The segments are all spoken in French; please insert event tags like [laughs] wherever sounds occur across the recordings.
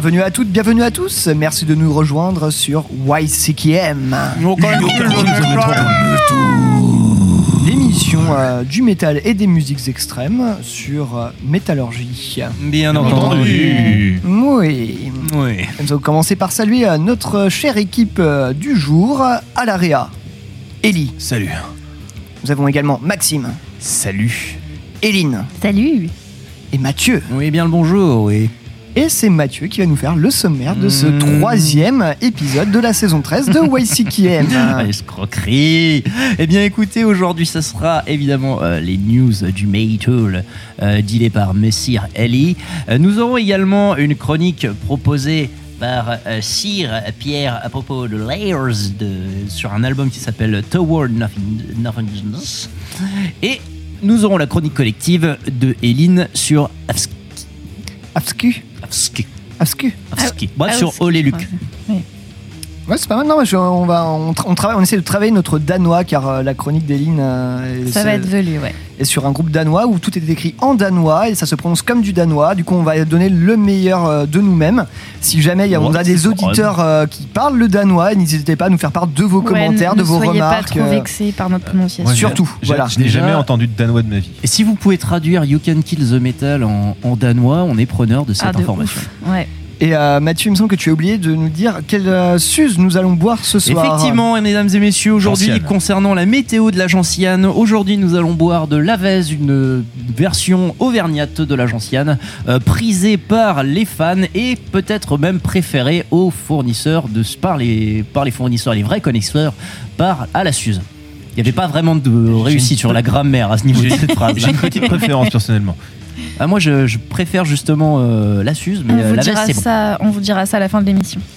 Bienvenue à toutes, bienvenue à tous. Merci de nous rejoindre sur YCKM. L'émission euh, du métal et des musiques extrêmes sur euh, Métallurgie. Bien entendu. Oui. Oui. Nous allons commencer par saluer euh, notre chère équipe euh, du jour, à l'AREA. Ellie. Salut. Nous avons également Maxime, Salut. Eline Salut et Mathieu. Oui, bien le bonjour, oui. Et c'est Mathieu qui va nous faire le sommaire de ce Mmh. troisième épisode de la saison 13 de [laughs] YCKM. Ah, escroquerie. Eh bien, écoutez, aujourd'hui, ça sera évidemment euh, les news du Maytool, euh, dealé par Messire Ellie. Euh, nous aurons également une chronique proposée par euh, Sir Pierre à propos de Layers de, sur un album qui s'appelle Toward Nothing, Nothingness. Et nous aurons la chronique collective de Eline sur Afski. Afscu Afscu Afski. Bref, Ah, sur Ole Luc. Ouais. C'est pas mal. Non, je- on, va, on, tra- on travaille, on essaie de travailler notre danois car euh, la chronique d'Eline euh, est- Ça va être velu, ouais. est sur un groupe danois où tout est écrit en danois et ça se prononce comme du danois. Du coup, on va donner le meilleur euh, de nous-mêmes. Si jamais il y a, on a des auditeurs euh, qui parlent le danois, n'hésitez pas à nous faire part de vos Ouais, commentaires, de vos ne soyez remarques. pas trop vexés par notre prononciation. Ouais, Surtout, voilà. Je n'ai jamais entendu de danois de ma vie. Et si vous pouvez traduire You Can Kill the Metal en, en danois, on est preneur de cette Ah, de information. ouf. Ouais. Et euh, Mathieu, il me semble que tu as oublié de nous dire quelle euh, suze nous allons boire ce soir. Effectivement, mesdames et messieurs, aujourd'hui, Gentiane. concernant la météo de la gentiane, aujourd'hui nous allons boire de l'Avez, une version auvergnate de la gentiane, euh, prisée par les fans et peut-être même préférée aux fournisseurs, de, par, les, par les fournisseurs, les vrais connaisseurs, par à la Suze. Il n'y avait pas vraiment de réussite sur la grammaire à ce niveau de cette phrase. j'ai une petite préférence personnellement. Ah, moi, je, je préfère justement euh, la Suze, mais On euh, vous, la Veste, dira bon. ça, on vous dira ça à la fin de l'émission. [laughs]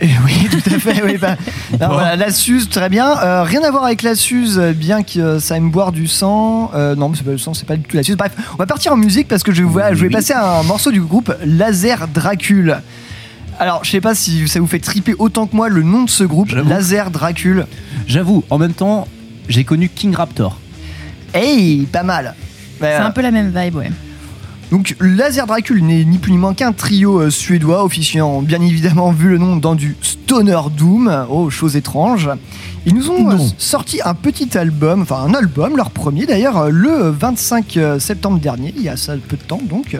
Eh oui, tout à fait. oui, bah, [laughs] alors voilà, la Suze, très bien. Euh, rien à voir avec la Suze, bien que euh, ça aime boire du sang. Euh, non, mais c'est pas le sang, c'est pas du tout la Suze. Bref, on va partir en musique parce que je, voilà, je vais Oui. passer à un morceau du groupe Laser Dracule. Alors, je sais pas si ça vous fait triper autant que moi le nom de ce groupe, J'avoue. Laser Dracule. J'avoue, en même temps, j'ai connu King Raptor. Hey, pas mal. C'est un peu la même vibe, ouais. Donc Laser Dracule n'est ni plus ni moins qu'un trio euh, suédois officiant bien évidemment vu le nom dans du Stoner Doom, oh chose étrange. Ils nous ont euh, sorti un petit album, enfin un album, leur premier d'ailleurs, euh, le 25 septembre dernier, il y a ça peu de temps donc,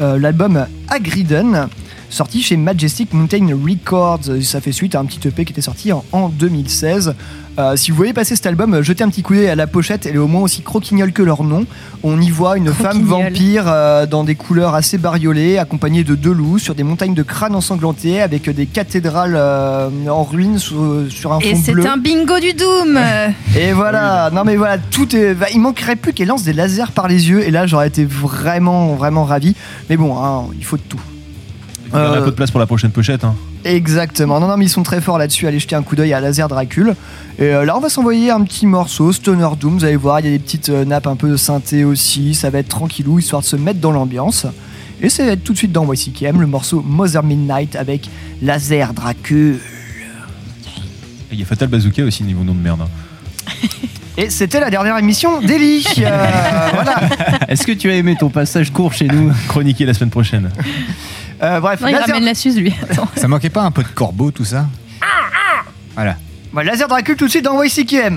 euh, l'album Agriden, sorti chez Majestic Mountain Records. Ça fait suite à un petit EP qui était sorti en, en 2016. Euh, si vous voyez passer cet album, euh, jetez un petit coup d'œil à la pochette, elle est au moins aussi croquignole que leur nom. On y voit une femme vampire euh, dans des couleurs assez bariolées, accompagnée de deux loups sur des montagnes de crânes ensanglantés avec des cathédrales euh, en ruine sur, sur un Et fond c'est bleu. un bingo du Doom [laughs] Et voilà, non mais voilà, tout est. bah, il manquerait plus qu'elle lance des lasers par les yeux, et là j'aurais été vraiment, vraiment ravi. Mais bon, hein, il faut de tout. Il y a Euh, un peu de place pour la prochaine pochette. Hein. Exactement. Non, non, mais ils sont très forts là-dessus. Allez jeter un coup d'œil à Laser Dracule. Et euh, là, on va s'envoyer un petit morceau, Stoner Doom. Vous allez voir, il y a des petites euh, nappes un peu de synthé aussi. Ça va être tranquillou, histoire de se mettre dans l'ambiance. Et ça va être tout de suite dans YCKM, le morceau Mother Midnight avec Laser Dracule. Et Il y a Fatal Bazooka aussi, niveau nom de merde. hein. [laughs] Et c'était la dernière émission d'Eli. [laughs] Euh, voilà. Est-ce que tu as aimé ton passage court chez nous Chroniqué la semaine prochaine? Euh, bref, Non, il Laser... ramène la suze, lui. Attends. [laughs] Ça manquait pas un peu de corbeau, tout ça Voilà. Ouais, Laser Dracule tout de suite dans YCKM.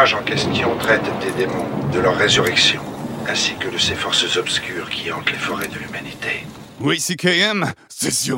En question traite des démons, de leur résurrection, ainsi que de ces forces obscures qui hantent les forêts de l'humanité. Oui, CKM, c'est sur.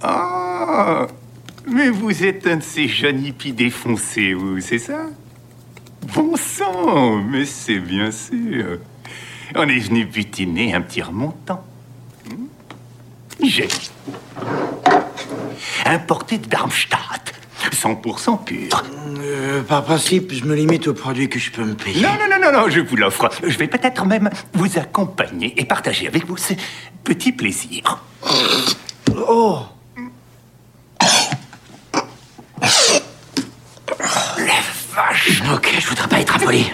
Ah Mais vous êtes un de ces jeunes hippies défoncés, vous, c'est ça? Bon sang Mais c'est bien sûr. On est venu butiner un petit remontant. Hmm? J'ai. Importé de Darmstadt. 100% pur. Euh, par principe, je me limite aux produits que je peux me payer. Non, non, non, non, non, je vous l'offre. Je vais peut-être même vous accompagner et partager avec vous ce petit plaisir. Oh La vache Ok, je voudrais pas être impoli.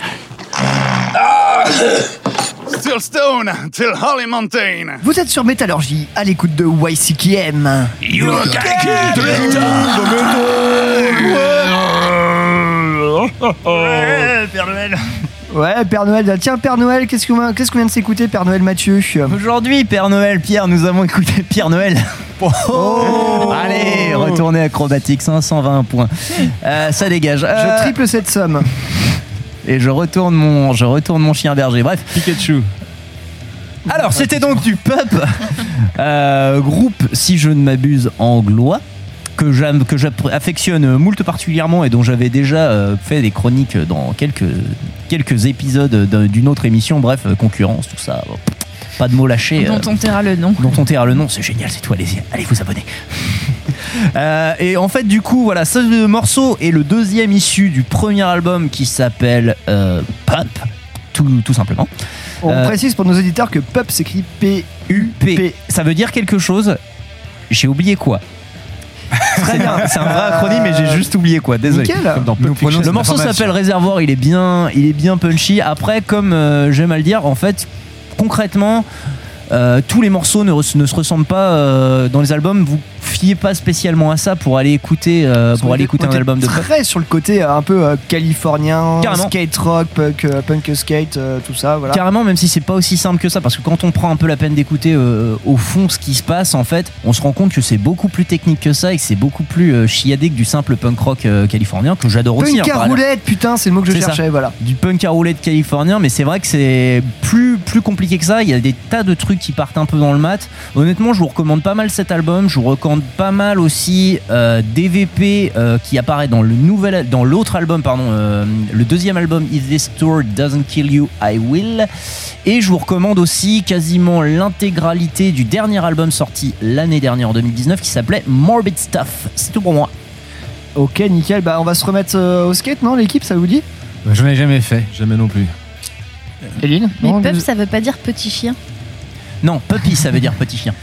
Still Stone, till Holly Mountain. Vous êtes sur Métallurgie, à l'écoute de YCKM. Ouais, Père Noël. Ouais, Père Noël. Tiens, Père Noël, qu'est-ce qu'on qu'est-ce qu'on vient de s'écouter, Père Noël Mathieu? Aujourd'hui, Père Noël, Pierre, nous avons écouté Pierre Noël. Oh [laughs] Allez, retournez acrobatique, 520 points. Euh, ça dégage. Je Euh, triple cette somme. Et je retourne mon, je retourne mon chien berger. Bref, Pikachu. Alors, c'était donc du Pup, euh, groupe, si je ne m'abuse, anglois que j'aime, que j'affectionne moult particulièrement et dont j'avais déjà euh, fait des chroniques dans quelques quelques épisodes d'un- d'une autre émission. Bref, euh, concurrence, tout ça. bon, Pas de mots lâchés. euh, Dont on taira le nom. dont on taira le nom, c'est génial, c'est tout, allez-y, allez vous abonner. [laughs] Euh, et en fait, du coup, voilà, ce morceau est le deuxième issu du premier album qui s'appelle euh, Pump, tout, tout simplement. On Euh, précise pour nos auditeurs que PUP s'écrit P-U-P. Ça veut dire quelque chose, j'ai oublié quoi. Très bien, c'est un vrai acronyme, mais j'ai juste oublié quoi. Désolé. Nickel. Comme dans Pulp Nous prenons Fiction. Le morceau s'appelle Réservoir, il est bien, il est bien punchy. Après, comme euh, j'aime à le dire, en fait, concrètement, euh, tous les morceaux ne, se ressemblent pas euh, dans les albums. Fiez pas spécialement à ça pour aller écouter, euh, pour aller écouter un album de pop. Très sur le côté euh, un peu euh, californien, Carrément. skate rock, punk, euh, punk skate, euh, tout ça. Voilà. Carrément, même si c'est pas aussi simple que ça, parce que quand on prend un peu la peine d'écouter au fond ce qui se passe, en fait, on se rend compte que c'est beaucoup plus technique que ça et que c'est beaucoup plus chiadé que du simple punk rock californien que j'adore aussi. Punk hein, à roulette, putain, c'est le mot que je ça. cherchais, voilà. du punk à roulette californien, mais c'est vrai que c'est plus, plus compliqué que ça. Il y a des tas de trucs qui partent un peu dans le mat. Honnêtement, je vous recommande pas mal cet album. Je vous recommande pas mal aussi euh, DVP euh, qui apparaît dans le nouvel, dans l'autre album, pardon, euh, le deuxième album If This Tour Doesn't Kill You, I Will. Et je vous recommande aussi quasiment l'intégralité du dernier album sorti l'année dernière en 2019 qui s'appelait Morbid Stuff. C'est tout pour moi. Ok, nickel. Bah, on va se remettre euh, au skate, non, l'équipe, ça vous dit? Je n'ai jamais fait. Jamais non plus. Eline Mais Non, pup, vous- ça veut pas dire petit chien. Non, Puppy, ça veut dire petit chien.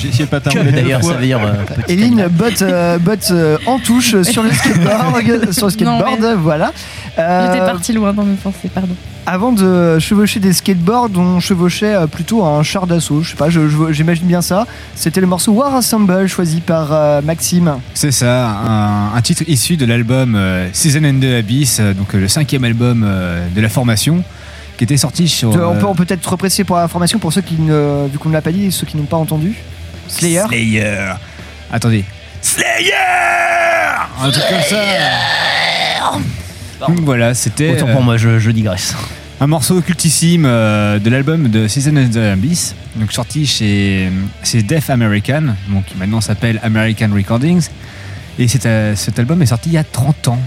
J'ai essayé de roulette deux d'ailleurs, fois. ça veut dire euh, Eline botte, euh, botte, euh, en touche sur le skateboard, sur le skateboard, Non, voilà. Euh, J'étais partie loin dans mes pensées, pardon. avant de chevaucher des skateboards, on chevauchait plutôt un char d'assaut. Je sais pas, j'imagine bien ça. C'était le morceau War Assemble choisi par euh, Maxime. C'est ça, un, un titre issu de l'album euh, Season and the Abyss, donc euh, le cinquième album euh, de la formation, qui était sorti sur. Euh, on euh, peut on peut peut-être repréciser pour l'information pour ceux qui ne, vu qu'on ne l'a pas dit, ceux qui n'ont pas entendu. Slayer. Slayer. Attendez. Slayer Un truc comme ça. Donc voilà, c'était Autant euh, pour moi, je, je digresse. un morceau cultissime euh, de l'album de Season and the Abyss, donc sorti chez, chez Def American, donc qui maintenant s'appelle American Recordings. Et cet, euh, cet album est sorti il y a 30 ans.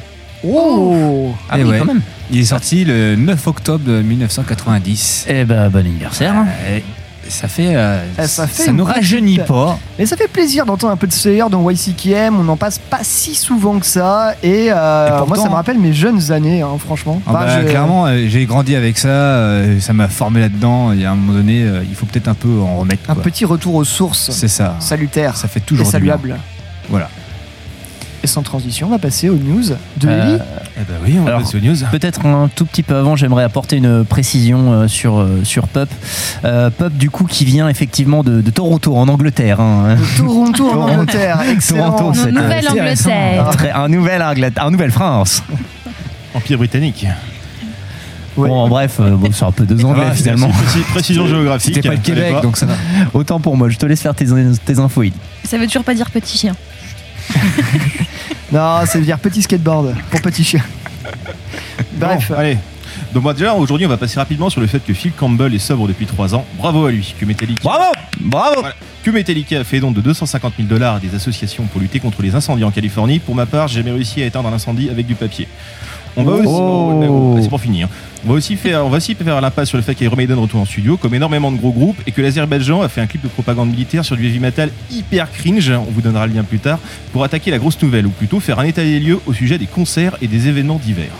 Oh Ah Eh oui, ouais. quand même. Il est sorti le 9 octobre de 1990. Eh ben, bon anniversaire. Et ça fait, euh, Eh, ça fait ça nous rajeunit pas. Mais ça fait plaisir d'entendre un peu de Slayer dans YCKM. On n'en passe pas si souvent que ça. Et, euh, Et pourtant- moi, ça me rappelle mes jeunes années, hein, franchement. Ah Enfin, bah, clairement, euh, j'ai grandi avec ça, euh, ça m'a formé là-dedans. Et à un moment donné, euh, il faut peut-être un peu en remettre. Un quoi. petit retour aux sources. C'est ça. Salutaire. Ça fait et toujours bien. saluable. Voilà. Et sans transition, on va passer aux news de Euh, Ellie. Eh ben oui, on va Alors, passer aux news. Peut-être un tout petit peu avant, j'aimerais apporter une précision euh, sur, euh, sur Pup. Euh, Pup, du coup, qui vient effectivement de, de Toronto, en Angleterre. hein. De Toronto en [laughs] Angleterre. Excellent. Toronto, c'est Nouvelle intéressant. Angleterre. Très- un nouvel Angleterre, un nouvelle France. Empire britannique. Ouais. Bon, bref, euh, bon, c'est un peu deux anglais Ah, c'est- finalement. c'est précis- précision géographique. C'était pas le Québec, pas. donc ça va. Autant pour moi, je te laisse faire tes, tes infos. Yves. Ça veut toujours pas dire petit chien. [laughs] Non, ça veut dire petit skateboard pour petit chien. Bref. Bon, allez. Donc moi, déjà aujourd'hui on va passer rapidement sur le fait que Phil Campbell est sobre depuis 3 ans. Bravo à lui. Que Metallica, Bravo Bravo Voilà. que Metallica a fait don de 250 000 dollars à des associations pour lutter contre les incendies en Californie. Pour ma part, j'ai jamais réussi à éteindre un incendie avec du papier. On va aussi, Oh. c'est pour finir. On va aussi faire, on va aussi faire l'impasse sur le fait qu'Iron Maiden retourne en studio, comme énormément de gros groupes, et que l'Azerbaïdjan a fait un clip de propagande militaire sur du heavy metal hyper cringe. On vous donnera le lien plus tard pour attaquer la grosse nouvelle, ou plutôt faire un état des lieux au sujet des concerts et des événements divers.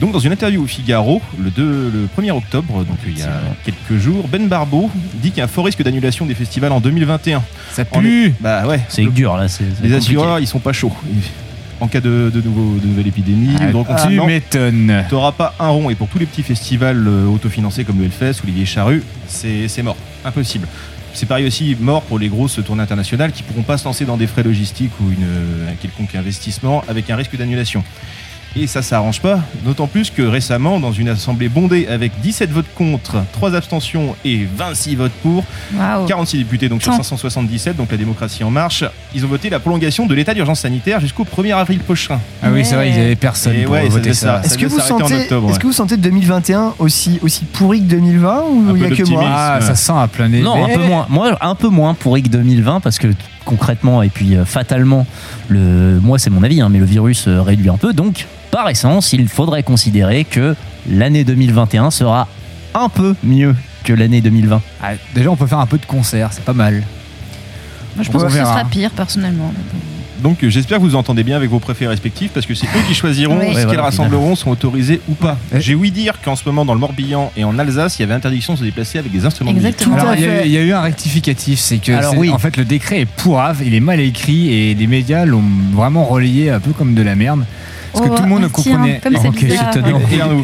Donc dans une interview au Figaro, le, 2 le 1er octobre, donc il y a quelques jours, Ben Barbeau dit qu'il y a un fort risque d'annulation des festivals en 2021. Ça pue Bah ouais. C'est dur là. Les assureurs, ils sont pas chauds. En cas de, de, nouveau, de nouvelle épidémie, Ah, de Tu reconfinement, m'étonnes. t'auras pas un rond. Et pour tous les petits festivals euh, autofinancés comme le Hellfest ou les Vieilles Charrues, c'est c'est mort. Impossible. C'est pareil aussi mort pour les grosses tournées internationales qui pourront pas se lancer dans des frais logistiques ou une, un quelconque investissement avec un risque d'annulation. Et ça, ça arrange pas. D'autant plus que récemment, dans une assemblée bondée avec 17 votes contre, 3 abstentions et 26 votes pour, Waouh. 46 députés donc sur Tant. 577, donc la démocratie en marche, ils ont voté la prolongation de l'état d'urgence sanitaire jusqu'au 1er avril prochain. Ah oui, c'est vrai, il y avait personne Et pour ouais, ça voter ça. ça- Est-ce que, vous sentez, octobre, est-ce ouais. que vous sentez 2021 aussi, aussi pourri que 2020 ou il y a que moi. Ah, ça sent à plein nez. Non, un peu moins. Moi, un peu moins pour Rick 2020 parce que concrètement et puis euh, fatalement, le, moi c'est mon avis, hein, mais le virus euh, réduit un peu. Donc, par essence, il faudrait considérer que l'année 2021 sera un peu mieux que l'année 2020. Ah, déjà, on peut faire un peu de concert, c'est pas mal. Moi, je On pense que ce sera pire, personnellement. Donc euh, j'espère que vous entendez bien avec vos préfets respectifs parce que c'est eux qui choisiront Oui. ce Ouais, qu'ils voilà, rassembleront sont autorisés ou pas. J'ai ouï dire qu'en ce moment dans le Morbihan et en Alsace, il y avait interdiction de se déplacer avec des instruments Exactement. À il y, a eu- il y a eu un rectificatif, c'est que Alors, c'est- oui. en fait le décret est pourrave, il est mal écrit et les médias l'ont vraiment relayé un peu comme de la merde. Parce que Oh, tout le monde ne tiens, comprenait. comme c'est Ok, bizarre.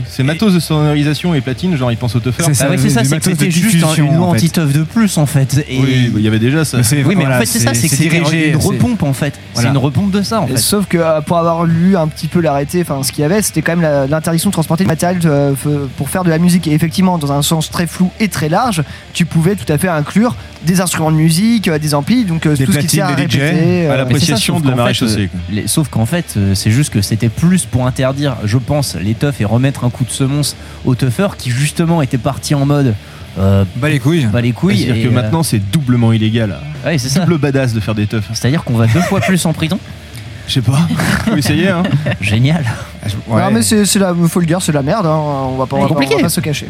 c'est matos de sonorisation et platine, genre ils pensent au teuffer. C'est ça. Ah c'était juste un- une loi en anti-teuf de plus en fait. Et... Oui, bah, il y avait déjà ça. Mais c'est- Oui, mais voilà, en fait, c'est ça, c'est que c'est dirigé, une repompe en fait. C'est une repompe de ça en fait. Sauf que euh, pour avoir lu un petit peu l'arrêté, enfin ce qu'il y avait, c'était quand même l'interdiction de transporter du matériel euh, pour faire de la musique. Et effectivement, dans un sens très flou et très large, tu pouvais tout à fait inclure des instruments de musique, euh, des amplis, donc Des tout ce qui sert à répéter. à la- Mais c'est ça, Appréciation sauf de la marée chaussée, sauf qu'en fait, c'est juste que c'était plus pour interdire, je pense, les teufs et remettre un coup de semonce aux teufeurs qui justement étaient partis en mode euh, Bah les couilles. pas les couilles. C'est-à-dire que euh, maintenant c'est doublement illégal. ouais, c'est ça. Double badass de faire des teufs. C'est-à-dire qu'on va deux fois plus en prison. Je sais pas. Faut essayer hein. [laughs] Génial. Ouais. Non mais c'est c'est la, faut le dire, c'est de la merde. hein, On va pas, on va pas- compliqué. on va pas se cacher.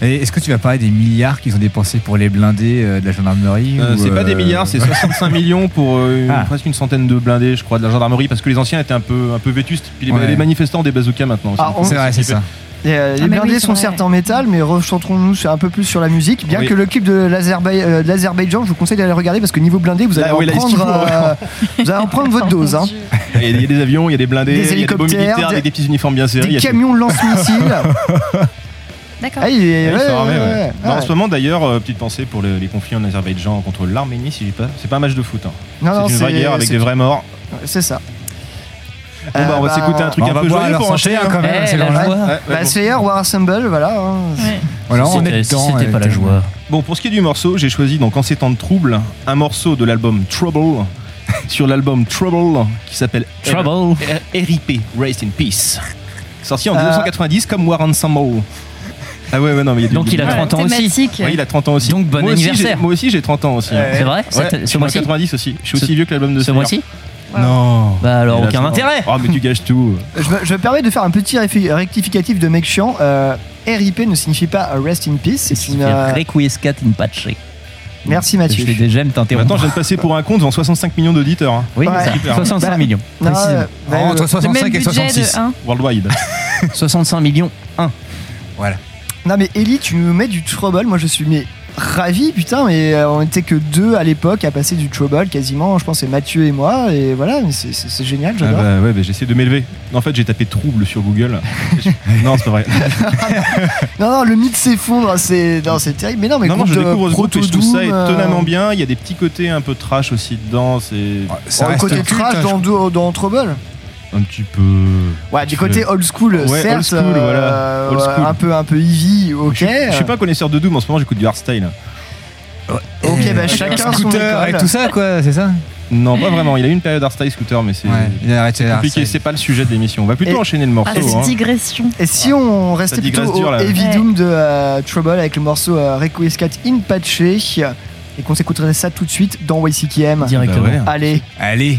Est-ce que tu vas parler des milliards qu'ils ont dépensés pour les blindés euh, de la gendarmerie Euh, c'est pas des euh, milliards, c'est [laughs] 65 millions pour euh, une- Ah. presque une centaine de blindés, je crois, de la gendarmerie, parce que les anciens étaient un peu, un peu vétustes. Puis les, Ouais. les manifestants ont des bazookas maintenant. aussi. Ah, C'est vrai, c'est ça. Et, euh, les Ah, blindés oui, sont vrai. certes en métal, mais recentrons-nous sur- un peu plus sur la musique. Bien Oui. que le clip de l'Azerbaï- euh, de l'Azerbaïdjan, je vous conseille d'aller le regarder parce que niveau blindé, vous allez, Là, en, oui, prendre, kiffe, euh, [laughs] vous allez en prendre votre dose. hein. Il y, a, des avions, il y a des blindés, Des il y a des beaux hélicoptères, militaires des- avec des petits uniformes bien serrés. Des camions lance-missiles. [laughs] D'accord. Ah, il est- Ouais, ouais, sont armés, ouais, ouais. ouais. Non, En Ouais. ce moment, d'ailleurs, euh, petite pensée pour le- les conflits en Azerbaïdjan contre l'Arménie, si je dis pas. C'est pas un match de foot. hein. Non, non, c'est une vraie guerre avec c'est- des vrais morts. C'est ça. Bon, bah, on va Euh, s'écouter un truc on un va peu boire joyeux leur pour santé, enchaîner. hein, quand même, Eh, c'est la leur- joie. Ouais, ouais, Bah, bon. Slayer, War Assemble, voilà. hein. Ouais. Voilà, on C'était- est si dedans. c'était pas la euh, joie. Bon, pour ce qui est du morceau, j'ai choisi donc en ces temps de trouble un morceau de l'album Trouble sur l'album Trouble qui s'appelle Trouble. RIP, Rest in Peace. Sorti en Euh, 1990 comme War Ensemble. Ah ouais, ouais, non, mais il y a du- Donc il a Ouais, 30 ans aussi. Ouais, il a 30 ans aussi. Donc, bon Moi anniversaire. Moi aussi, j'ai 30 ans aussi. hein. C'est vrai Ouais, Cette- je Ce suis en mois-ci 90 aussi. Je suis Ce- aussi vieux que l'album de Ce Slayer. mois-ci Non. Bah alors, aucun intérêt. Oh, mais tu gâches tout. Je, me, je me permets de faire un petit réfi- rectificatif de mec chiant. Euh, RIP ne signifie pas Rest in Peace. C'est une. euh, Requiescat in pace. Merci Mathieu. Je fais j'aime t'interrompre. Maintenant, je viens de passer pour un compte devant 65 millions d'auditeurs. hein. Oui, Ouais. c'est ça. Super. 65 Bah, millions. Non, euh, bah, Entre euh, Le 65 même et budget 66. de 1. Worldwide. [laughs] 65 millions 1. Non mais Ellie, tu nous mets du trouble. Moi je suis mais ravi putain. Mais euh, on était que deux à l'époque à passer du trouble quasiment. Je pense que c'est Mathieu et moi. Et voilà, mais c'est- c'est c'est génial. Ah J'adore. bah ouais, bah, j'essaie de m'élever. En fait, j'ai tapé trouble sur Google. [laughs] non, c'est pas vrai. [laughs] Non non, le mythe s'effondre. C'est non, c'est terrible. Mais non, mais non, non, je découvre ce groupe et je trouve ça euh, étonnamment bien. Il y a des petits côtés un peu trash aussi dedans. C'est Ça oh, le reste côté culte, trash hein, dans, dans, dans Trouble. Un petit peu. Ouais, du côté old school, Ouais, certes. old school, voilà. euh, Old school. Un peu un peu heavy, ok. Je, suis- je suis pas un connaisseur de Doom en ce moment, j'écoute du hardstyle. Ok, bah chacun son Scooter et tout ça, quoi, c'est ça? Non, pas vraiment. Il a eu une période hardstyle scooter, mais c'est Ouais, il a arrêté compliqué. C'est pas le sujet de l'émission. On va plutôt Et- enchaîner le morceau. Ah, hein. digression. Et si on restait Ça plutôt au là. Heavy Ouais. Doom de euh, Trouble avec le morceau euh, Requiescat in Pace et qu'on s'écouterait ça tout de suite dans YCKM. Directement. Bah ouais. Allez. Allez.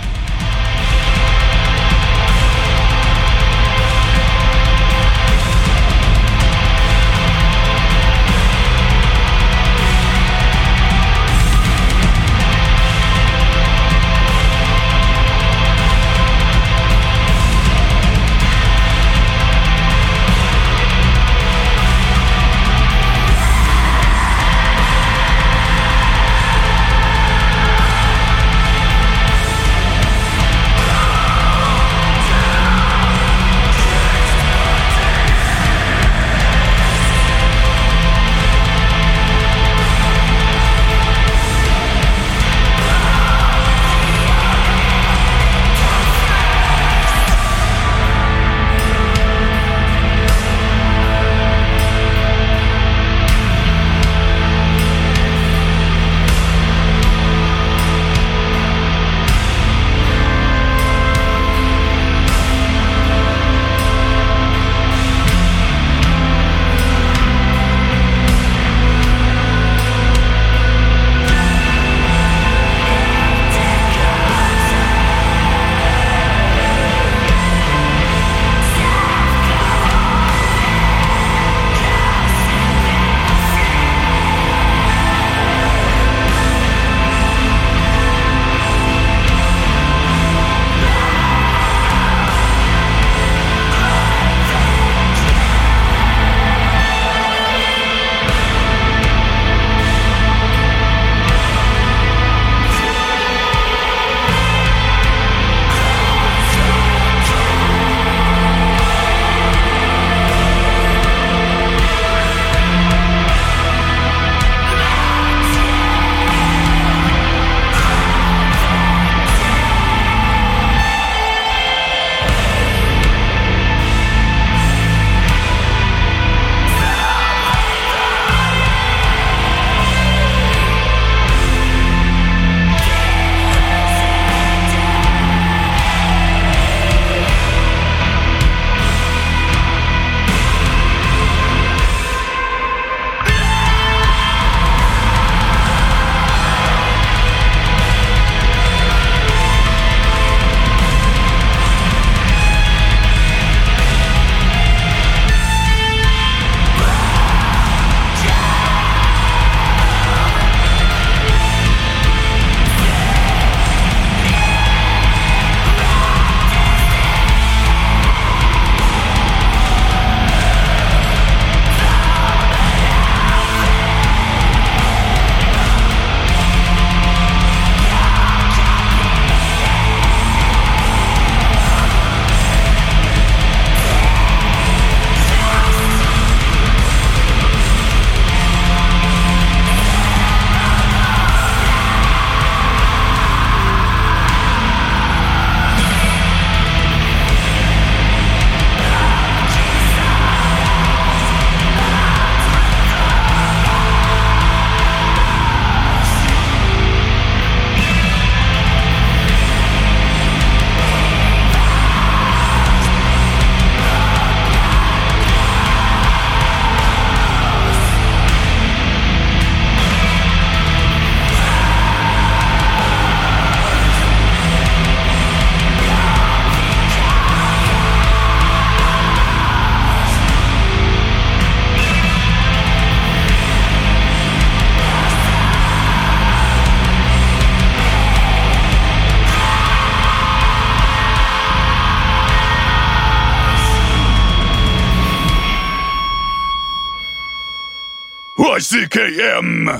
KCKM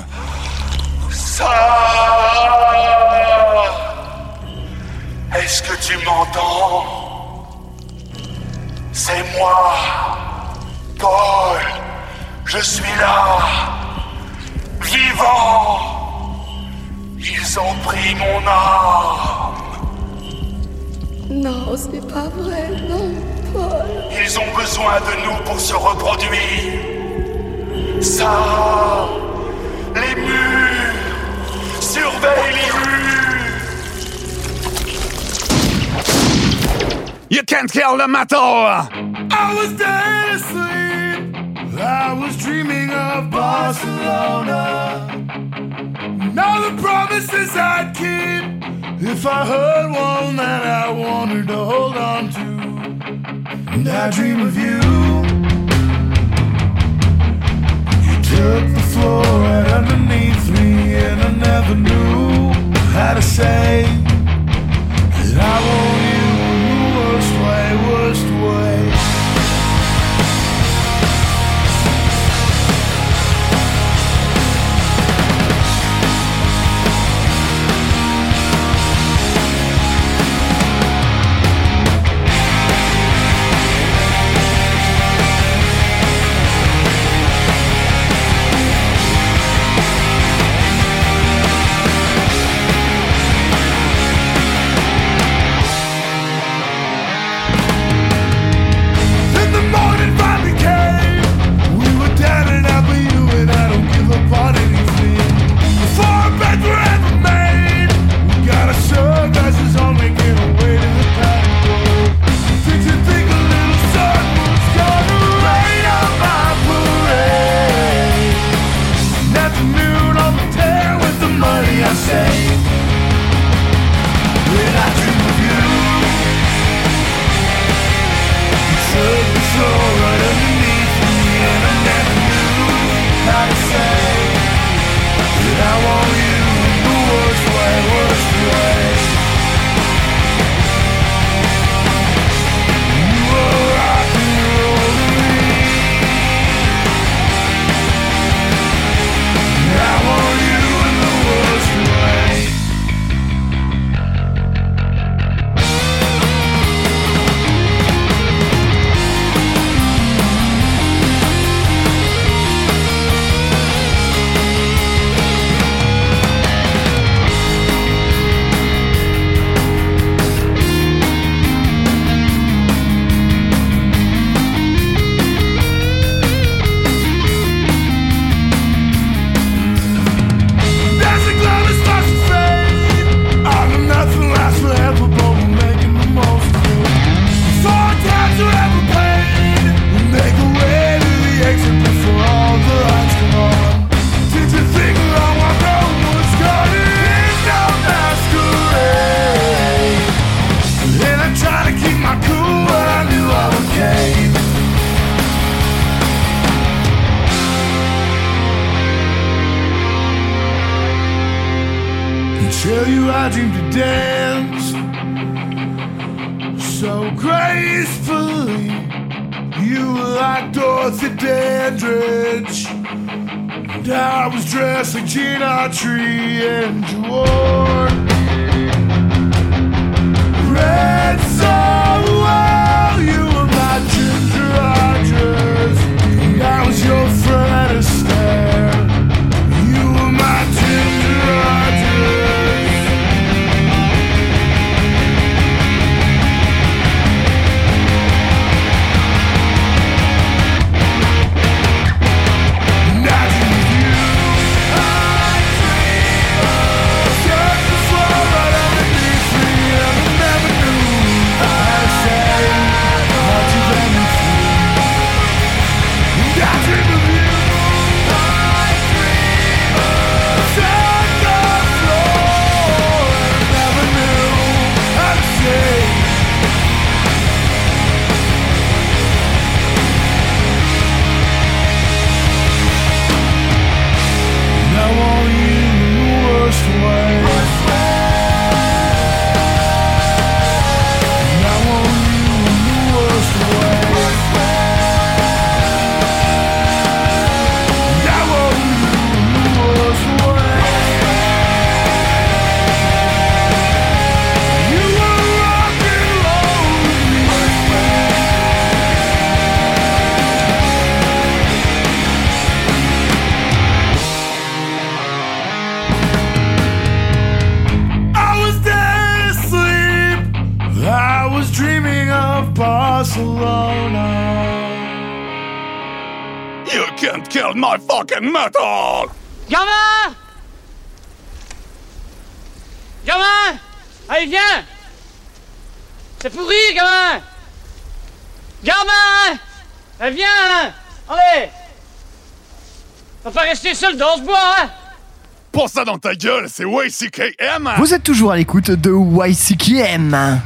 Ça Est-ce que tu m'entends? C'est moi, Paul. Je suis là, vivant. Ils ont pris mon âme. Non, c'est pas vrai, non, Paul. Ils ont besoin de nous pour se reproduire. Sors les murs, surveille les murs. You can't kill the metal. I was dead asleep. I was dreaming of Barcelona. Now the promises I'd keep. If I heard one that I wanted to hold on to, and I dream of you. shook the floor right underneath me, and I never knew how to say that I won't. You can't kill my fucking metal! Gamin Gamin Allez, viens! C'est pourri, gamin Gamin Allez, viens! Allez! On va pas rester seul dans ce bois, hein! Pour ça dans ta gueule, c'est YCKM! Vous êtes toujours à l'écoute de YCKM.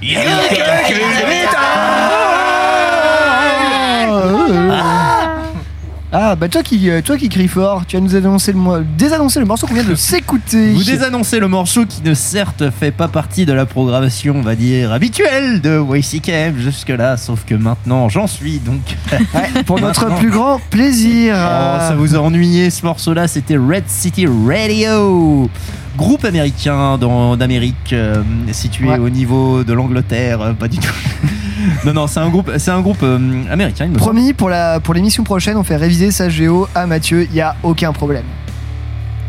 Ah bah toi qui euh, toi qui crie fort, tu vas nous annoncer le mo- désannoncer le morceau qu'on vient de s'écouter. Vous désannoncez le morceau qui ne certes fait pas partie de la programmation, on va dire, habituelle de YCKM jusque-là, sauf que maintenant j'en suis donc. [laughs] Ouais, pour notre plus grand plaisir. Oh, ça vous a ennuyé ce morceau-là, c'était Red City Radio. Groupe américain dans- d'Amérique, euh, situé Ouais. au niveau de l'Angleterre, euh, pas du tout. Non, non, c'est un groupe, c'est un groupe euh, américain. il me semble. Promis pour la pour l'émission prochaine, on fait réviser sa géo à Mathieu, il y a aucun problème.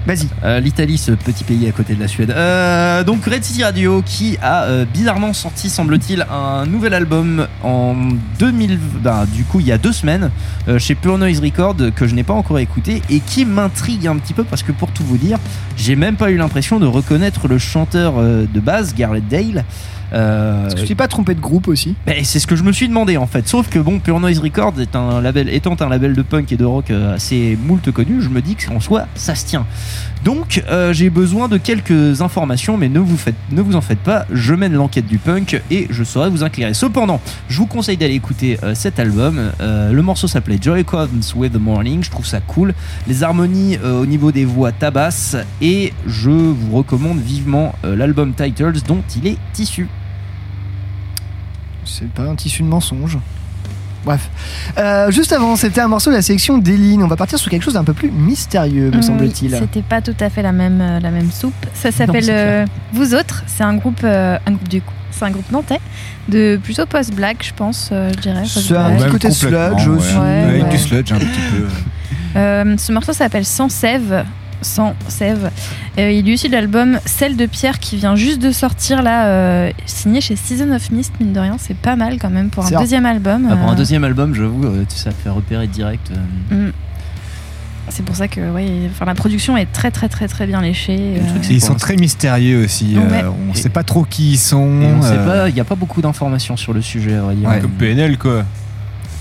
Vas-y. Euh, L'Italie, ce petit pays à côté de la Suède. Euh, donc Red City Radio qui a euh, bizarrement sorti, semble-t-il, un nouvel album en 2000, bah, du coup il y a deux semaines chez Pure Noise Record que je n'ai pas encore écouté et qui m'intrigue un petit peu parce que pour tout vous dire, j'ai même pas eu l'impression de reconnaître le chanteur de base, Garrett Dale. Euh, que tu t'es pas trompé de groupe aussi ben, c'est ce que je me suis demandé en fait. Sauf que bon, Pure Noise Records est un label, étant un label de punk et de rock euh, assez moult connu, je me dis qu'en soi, ça se tient. Donc, euh, j'ai besoin de quelques informations, mais ne vous, en faites pas, je mène l'enquête du punk et je saurai vous éclairer. Cependant, je vous conseille d'aller écouter euh, cet album. Euh, le morceau s'appelait Joy Comes with the Morning, je trouve ça cool. Les harmonies au niveau des voix tabassent et je vous recommande vivement l'album Titles dont il est issu. C'est pas un tissu de mensonge. Bref. Euh, juste avant, c'était un morceau de la sélection d'Eline. On va partir sur quelque chose d'un peu plus mystérieux, me Oui, semble-t-il. C'était pas tout à fait la même, euh, la même soupe. Ça s'appelle euh, Vous autres. C'est un groupe, euh, un groupe du coup. C'est un groupe nantais de plutôt post-black, je pense, euh, je dirais. C'est un petit côté sludge aussi. Ouais, Avec ouais. du sludge un petit peu. Euh, ce morceau s'appelle Sans sève. Sans sève. Euh, il est issu de l'album Celle de Pierre qui vient juste de sortir là, euh, signé chez Season of Mist, mine de rien. C'est pas mal quand même pour un deuxième album. Ah, pour un deuxième album, j'avoue, euh, ça fait repérer direct. euh. mm. C'est pour ça que ouais, enfin, la production est très très très très bien léchée. euh, ils sont très mystérieux aussi. Ouais. euh, on sait pas trop qui ils sont. Euh, il n'y a pas beaucoup d'informations sur le sujet, à vrai dire. Ouais. Comme PNL, quoi.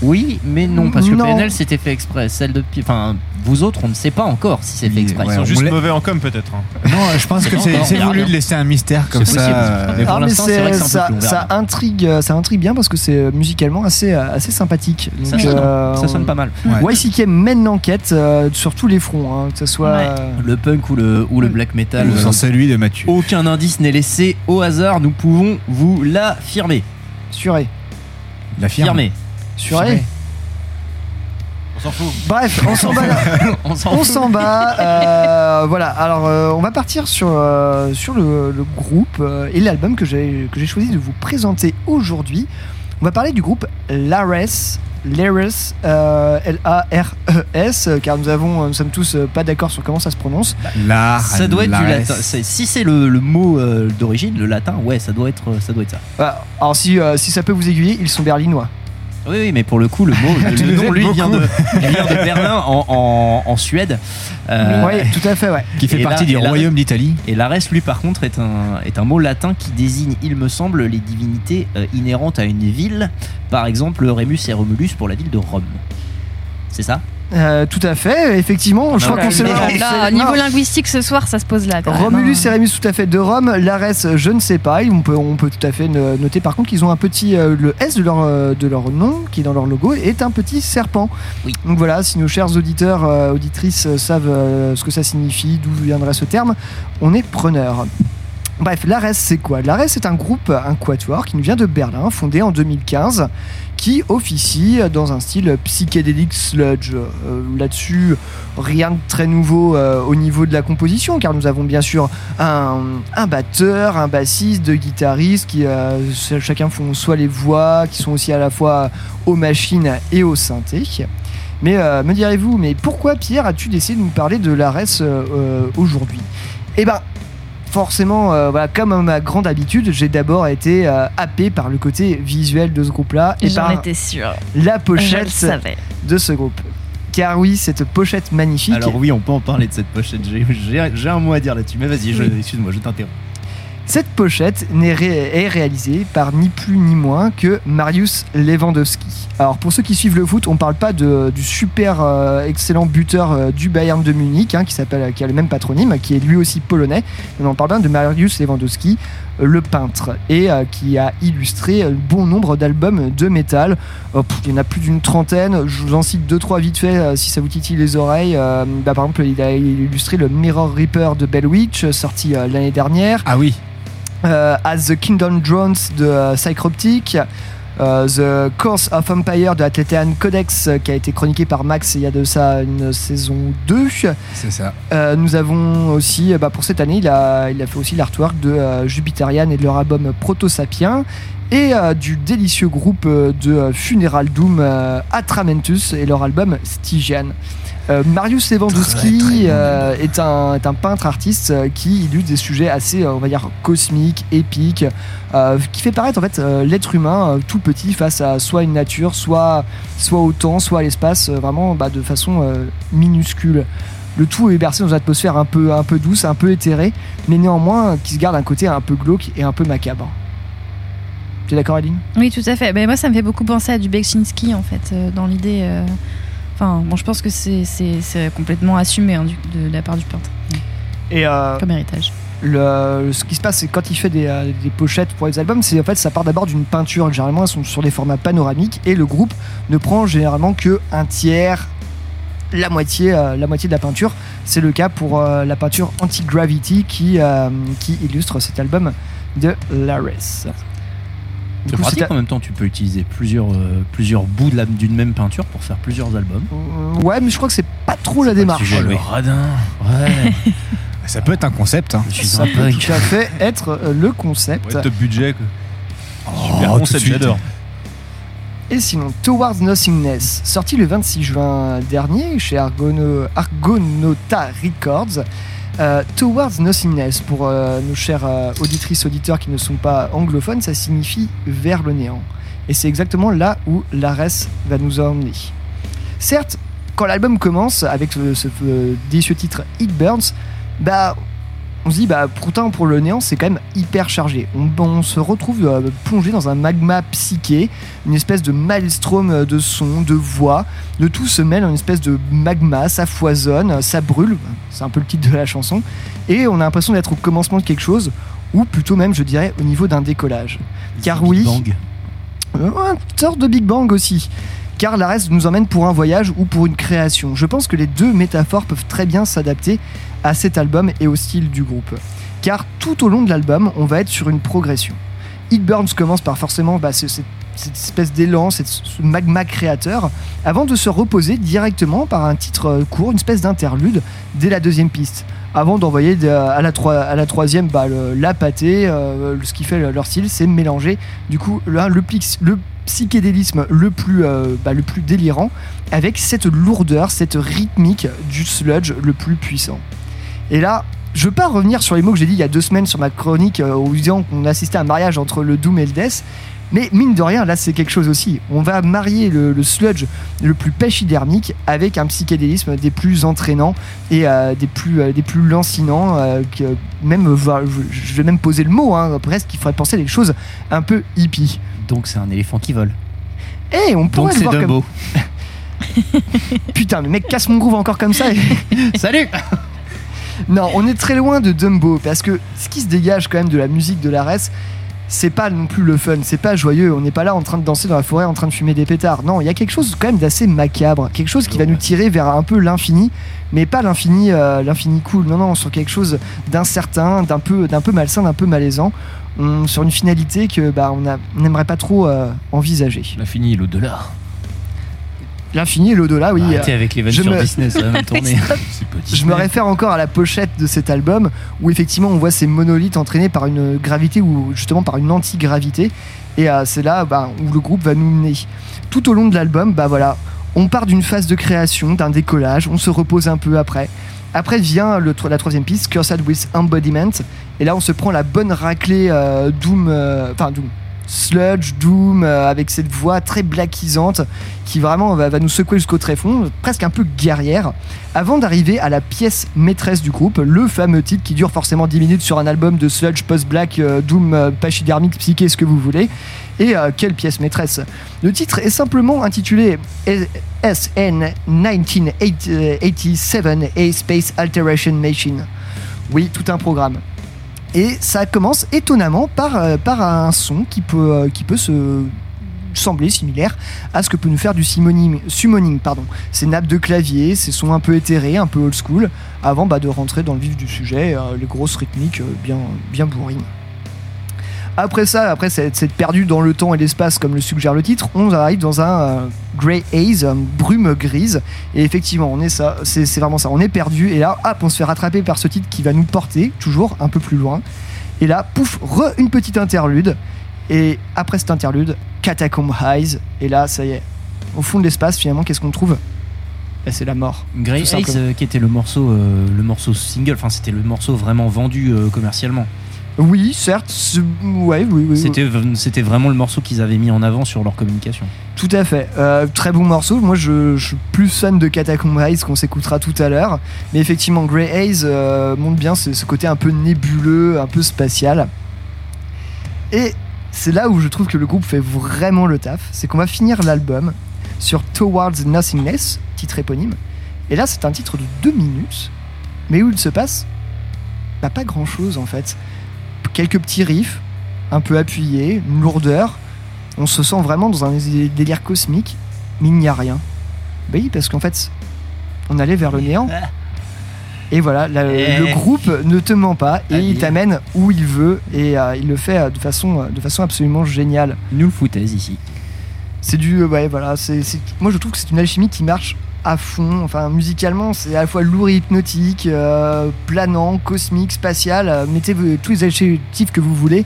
Oui, mais non, parce que Non. PNL c'était fait exprès. Celle de, Pi- enfin, vous autres, on ne sait pas encore si c'est fait exprès. ouais, Ils sont on juste l'a- mauvais en com, peut-être. hein. [laughs] Non, je pense que c'est voulu de laisser un mystère comme C'est ça. possible. Mais pour Ah, mais l'instant, c'est vrai que c'est un peu ça, intrigue, euh, ça intrigue bien parce que c'est euh, musicalement assez, euh, assez sympathique. Ça sonne, euh, ça sonne pas mal. Ouais. YCK mène l'enquête euh, sur tous les fronts, hein, que ce soit. Ouais. euh, Le punk ou le, ou le black metal. Euh, sans celui de Mathieu. aucun indice n'est laissé au hasard, nous pouvons vous l'affirmer. Suré. La firme. Affirmer. Suré. On s'en fout. Bref, on s'en bat. [laughs] On s'en On fout. s'en bat. euh, voilà, alors euh, on va partir sur, euh, sur le, le groupe euh, et l'album que j'ai que j'ai choisi de vous présenter aujourd'hui. On va parler du groupe Lares. Lares, euh, L-A-R-E-S, car nous avons, nous sommes tous pas d'accord sur comment ça se prononce. L'art. Ça doit être du l'AS. latin. Si c'est le, le mot euh, d'origine, le latin, ouais, ça doit être ça. Doit être ça. Voilà. Alors si, euh, si ça peut vous aiguiller, ils sont berlinois. Oui, oui, mais pour le coup, le mot, [laughs] le nom, lui, vient de, vient Berlin en, en- en Suède. Euh, oui, tout à fait, ouais. Qui fait Et partie du royaume d'Italie. Et l'Ares, lui, par contre, est un, est un mot latin qui désigne, il me semble, les divinités euh, inhérentes à une ville. Par exemple, Rémus et Romulus pour la ville de Rome. C'est ça? Euh, tout à fait, effectivement. Je Oh crois là qu'on s'est là niveau non. linguistique ce soir, ça se pose là. quand Romulus hein. et Rémus tout à fait de Rome, l'Ares je ne sais pas, on peut, on peut tout à fait no- noter par contre qu'ils ont un petit, euh, le S de leur, euh, de leur nom qui est dans leur logo est un petit serpent. Oui. Donc voilà, si nos chers auditeurs, euh, auditrices savent euh, ce que ça signifie, d'où viendrait ce terme, on est preneur. Bref, l'Ares c'est quoi? L'Ares c'est un groupe, un quatuor qui nous vient de Berlin, fondé en 2015, qui officie dans un style psychédélique sludge. Euh, Là-dessus, rien de très nouveau euh, au niveau de la composition, car nous avons bien sûr un, un batteur, un bassiste, deux guitaristes qui euh, chacun font soit les voix, qui sont aussi à la fois aux machines et au synthé. Mais me direz-vous, mais pourquoi Pierre as-tu décidé de nous parler de l'Ares euh, euh, aujourd'hui? Eh ben, forcément, euh, voilà, comme à ma grande habitude, j'ai d'abord été euh, happé par le côté visuel de ce groupe-là et J'en par étais sûre. la Je le pochette savais. de ce groupe. Car oui, cette pochette magnifique. Alors oui, on peut en parler de cette pochette. J'ai- J'ai j'ai un mot à dire là-dessus. Mais vas-y, je- excuse-moi, je t'interromps. Cette pochette est réalisée par ni plus ni moins que Marius Lewandowski. Alors pour ceux qui suivent le foot, on parle pas de- du super euh, excellent buteur euh, du Bayern de Munich, hein, qui a le même patronyme, qui est lui aussi polonais. Mais on parle bien de Marius Lewandowski, le peintre, et euh, qui a illustré bon nombre d'albums de métal. Oh, il y en a plus d'une trentaine. Je vous en cite deux trois vite fait si ça vous titille les oreilles. Bah, par exemple, il a illustré le Mirror Reaper de Bellwitch, sorti l'année dernière. Ah oui. Euh, As the Kingdom Drones de euh, Psychroptic, euh, The Course of Empire de Athletian Codex euh, qui a été chroniqué par Max il y a de ça une saison 2. C'est ça. Euh, nous avons aussi, bah, pour cette année, il a, il a fait aussi l'artwork de Jupiterian et de leur album Proto Sapien et du délicieux groupe de Funeral Doom Atramentus et leur album Stygian. Euh, Marius Lewandowski euh, est, un, est un peintre artiste euh, qui illustre des sujets assez, on va dire, cosmiques, épiques, euh, qui fait paraître en fait euh, l'être humain euh, tout petit face à soit une nature, soit, soit au temps, soit à l'espace, euh, vraiment bah, de façon euh, minuscule. Le tout est bercé dans une atmosphère un peu, un peu douce, un peu éthérée, mais néanmoins qui se garde un côté un peu glauque et un peu macabre. Tu es d'accord, Aline? Oui, tout à fait. Ben, moi, ça me fait beaucoup penser à du Beksinski, en fait, euh, dans l'idée. Euh, Enfin, bon, je pense que c'est- complètement assumé hein, du- de, la part du peintre, Et euh, comme héritage. le, ce qui se passe, c'est quand il fait des, euh, des pochettes pour les albums, c'est en fait ça part d'abord d'une peinture. Généralement, elles sont sur des formats panoramiques et le groupe ne prend généralement que un tiers, la moitié, euh, la moitié de la peinture. C'est le cas pour euh, la peinture Anti-Gravity qui, euh, qui illustre cet album de Laris. C'est pratique en même temps, tu peux utiliser plusieurs, euh, plusieurs bouts d'une même peinture pour faire plusieurs albums. Euh, Ouais, mais je crois que c'est pas trop la démarche. sujet, le radin. Ouais. Ça peut être un concept. Hein. Je suis Ça un peut tout à fait être euh, le concept. Ouais, top budget. Quoi. Oh, Super concept, j'adore. Et sinon, Towards Nothingness, sorti le 26 juin dernier chez Argono, Argonauta Records. Euh, Towards Nothingness, pour euh, nos chers euh, auditrices, auditeurs qui ne sont pas anglophones, ça signifie vers le néant. Et c'est exactement là où l'Ares va nous emmener. Certes, quand l'album commence avec ce, ce, euh, délicieux titre It Burns, bah, on se dit, bah, pourtant pour le néant, c'est quand même hyper chargé. On, on se retrouve euh, plongé dans un magma psyché, une espèce de maelstrom euh, de sons, de voix. Le tout se mêle en une espèce de magma, ça foisonne, ça brûle. C'est un peu le titre de la chanson. Et on a l'impression d'être au commencement de quelque chose, ou plutôt même, je dirais, au niveau d'un décollage. Car oui. Bang. Euh, Une sorte de Big Bang aussi. Car la reste nous emmène pour un voyage ou pour une création. Je pense que les deux métaphores peuvent très bien s'adapter à cet album et au style du groupe. Car tout au long de l'album, on va être sur une progression. It Burns commence par forcément bah, ce- cette, espèce d'élan, ce magma créateur, avant de se reposer directement par un titre euh, court, une espèce d'interlude, dès la deuxième piste. Avant d'envoyer de- à, la troisième bah, la pâtée, euh, ce qui fait le- leur style, c'est mélanger du coup le, le psychédélisme euh, bah, le plus délirant avec cette lourdeur, cette rythmique du sludge le plus puissant. Et là, je veux pas revenir sur les mots que j'ai dit il y a deux semaines sur ma chronique euh, où disant qu'on assistait à un mariage entre le Doom et le Death. Mais mine de rien, là c'est quelque chose aussi. On va marier le, le sludge le plus pachydermique avec un psychédélisme des plus entraînants et euh, des, plus, euh, des plus lancinants. euh, que même, je, vais même poser le mot, hein, presque, il faudrait penser à des choses un peu hippies. Donc c'est un éléphant qui vole. Eh, on pourrait Donc le c'est voir comme... Dumbo. [laughs] Putain, mais mec, casse mon groove encore comme ça. [laughs] Salut [laughs] Non, on est très loin de Dumbo parce que ce qui se dégage quand même de la musique de l'Ares, c'est pas non plus le fun, c'est pas joyeux. On n'est pas là en train de danser dans la forêt, en train de fumer des pétards. Non, il y a quelque chose quand même d'assez macabre, quelque chose qui va nous tirer vers un peu l'infini, mais pas l'infini, euh, cool. Non, non, sur quelque chose d'incertain, d'un peu, peu malsain, d'un peu malaisant. Sur une finalité que bah, on n'aimerait pas trop euh, envisager. L'infini et l'au-delà. L'infini et l'au-delà, oui. Arrêtez avec les vannes je sur me- Disney, ça va mal tourner. [laughs] Je me réfère encore à la pochette de cet album où effectivement on voit ces monolithes entraînés par une gravité ou justement par une antigravité et euh, c'est là bah, où le groupe va nous mener. Tout au long de l'album, bah voilà, on part d'une phase de création, d'un décollage, on se repose un peu après. Après vient le, la troisième piste, Cursed with Embodiment, Et là, on se prend la bonne raclée euh, Doom, euh, enfin Doom, Sludge, Doom, euh, avec cette voix très blackisante qui vraiment va, nous secouer jusqu'au tréfonds, presque un peu guerrière, avant d'arriver à la pièce maîtresse du groupe, le fameux titre qui dure forcément 10 minutes sur un album de Sludge, Post-Black, euh, Doom, euh, pachydermique, psyché, ce que vous voulez. Et euh, quelle pièce maîtresse Le titre est simplement intitulé SN 1987 A Space Alteration Machine. Oui, tout un programme. Et ça commence étonnamment par, euh, un son qui peut, euh, qui peut se sembler similaire à ce que peut nous faire du summoning, pardon. Ces nappes de clavier, ces sons un peu éthérés, un peu old school, avant bah, de rentrer dans le vif du sujet, euh, les grosses rythmiques bien, bien bourrines. Après ça, après s'être s'être perdu dans le temps et l'espace comme le suggère le titre, on arrive dans un euh, grey haze, une brume grise. Et effectivement, on est ça, c'est c'est vraiment ça. On est perdu et là, hop, on se fait rattraper par ce titre qui va nous porter toujours un peu plus loin. Et là, pouf, re une petite interlude. Et après cette interlude, Catacomb Highs. Et là, ça y est, au fond de l'espace, finalement, qu'est-ce qu'on trouve? Eh, C'est la mort. Grey simplement. euh, qui était le morceau, euh, le morceau single, enfin c'était le morceau vraiment vendu euh, commercialement. Oui, certes. c'est- Ouais, oui, oui. C'était c'était vraiment le morceau qu'ils avaient mis en avant sur leur communication. Tout à fait. Euh, très bon morceau. Moi, je, je suis plus fan de Catacomb qu'on s'écoutera tout à l'heure. Mais effectivement, Grey Haze euh, montre bien ce, ce côté un peu nébuleux, un peu spatial. Et c'est là où je trouve que le groupe fait vraiment le taf. C'est qu'on va finir l'album sur Towards Nothingness, titre éponyme. Et là, c'est un titre de deux minutes, mais où il se passe bah, pas grand chose en fait. Quelques petits riffs, un peu appuyés, une lourdeur. On se sent vraiment dans un dé- délire cosmique, mais il n'y a rien. Bah oui, parce qu'en fait, on allait vers le néant. Et voilà, la- Eh. le groupe ne te ment pas et il t'amène où il veut et euh, il le fait euh, de façon, euh, de façon absolument géniale. Nul foutaise ici. C'est du. euh, ouais, voilà. c'est- moi, je trouve que c'est une alchimie qui marche à fond. Enfin, musicalement, c'est à la fois lourd et hypnotique, euh, planant, cosmique, spatial. mettez tous les adjectifs que vous voulez.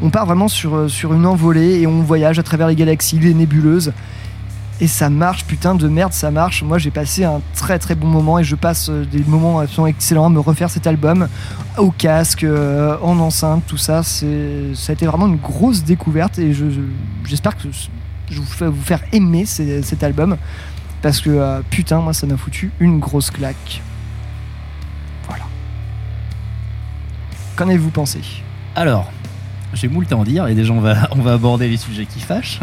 On part vraiment sur, euh, sur une envolée et on voyage à travers les galaxies, les nébuleuses. Et ça marche, putain de merde, ça marche. Moi, j'ai passé un très très bon moment et je passe euh, des moments absolument excellents à me refaire cet album au casque, en enceinte, tout ça. Ça a été vraiment une grosse découverte et je, je- j'espère que je vous vous faire aimer cet album parce que euh, putain, moi, ça m'a foutu une grosse claque. Voilà. Qu'en avez-vous pensé? Alors, j'ai moult à en dire et déjà [laughs] on va, aborder les sujets qui fâchent.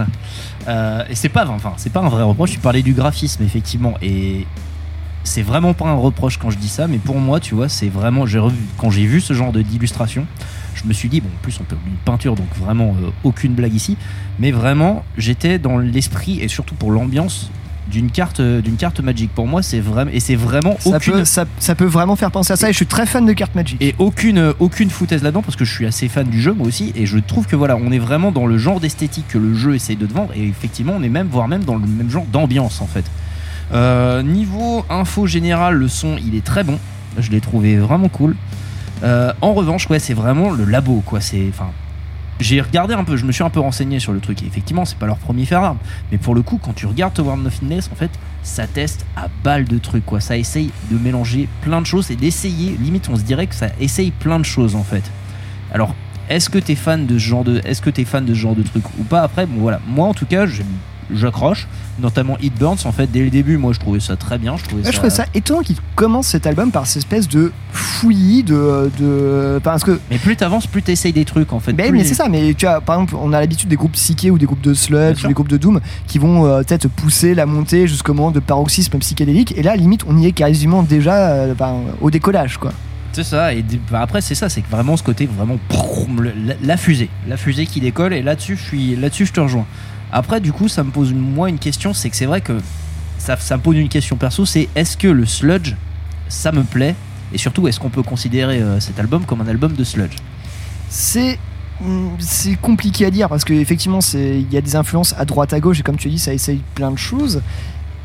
Euh, et c'est pas, enfin, c'est pas un vrai reproche. Tu parlais du graphisme effectivement et c'est vraiment pas un reproche quand je dis ça, mais pour moi, tu vois, c'est vraiment, quand j'ai vu ce genre d'illustration, je me suis dit bon, en plus on peut une peinture, donc vraiment euh, aucune blague ici, mais vraiment, j'étais dans l'esprit et surtout pour l'ambiance d'une carte, euh, d'une carte Magic. Pour moi, c'est vraiment et c'est vraiment ça aucune peut, ça, ça peut vraiment faire penser à ça et je suis très fan de cartes Magic. et aucune euh, aucune foutaise là-dedans parce que je suis assez fan du jeu moi aussi et je trouve que voilà on est vraiment dans le genre d'esthétique que le jeu essaye de te vendre et effectivement on est même voire même dans le même genre d'ambiance en fait Euh, niveau info générale le son il est très bon je l'ai trouvé vraiment cool Euh, en revanche ouais c'est vraiment le labo quoi c'est enfin j'ai regardé un peu, je me suis un peu renseigné sur le truc. Et effectivement, c'est pas leur premier fer d'arme. Mais pour le coup, quand tu regardes Toward Nothingness, en fait, ça teste à balle de trucs, quoi. Ça essaye de mélanger plein de choses et d'essayer. Limite, on se dirait que ça essaye plein de choses, en fait. Alors, est-ce que t'es fan de ce genre de, est-ce que t'es fan de ce genre de truc ou pas? Après, bon voilà. Moi, en tout cas, j'aime- j'accroche. Notamment Hit Burns, en fait, dès le début, moi, je trouvais ça très bien. Je trouvais Ouais, je trouvais ça étonnant qu'il commence cet album par cette espèce de fouillis de. de parce que. Mais plus t'avances, plus t'essayes des trucs, en fait. Ben, Plus mais c'est ça, mais tu vois, par exemple, on a l'habitude des groupes psyché ou des groupes de sludge, ou des groupes de doom qui vont euh, peut-être pousser la montée jusqu'au moment de paroxysme psychédélique, et là, limite, on y est quasiment déjà euh, ben, au décollage, quoi. C'est ça, et bah, après c'est ça, c'est que vraiment ce côté vraiment la, la fusée, la fusée qui décolle, et là-dessus je suis, là-dessus je te rejoins. Après du coup ça me pose une- moi une question, c'est que c'est vrai que ça, ça me pose une question perso, c'est est-ce que le sludge ça me plaît, et surtout est-ce qu'on peut considérer euh, cet album comme un album de sludge? C'est. hum, C'est compliqué à dire parce qu'effectivement, il y a des influences à droite à gauche, et comme tu dis, ça essaye plein de choses.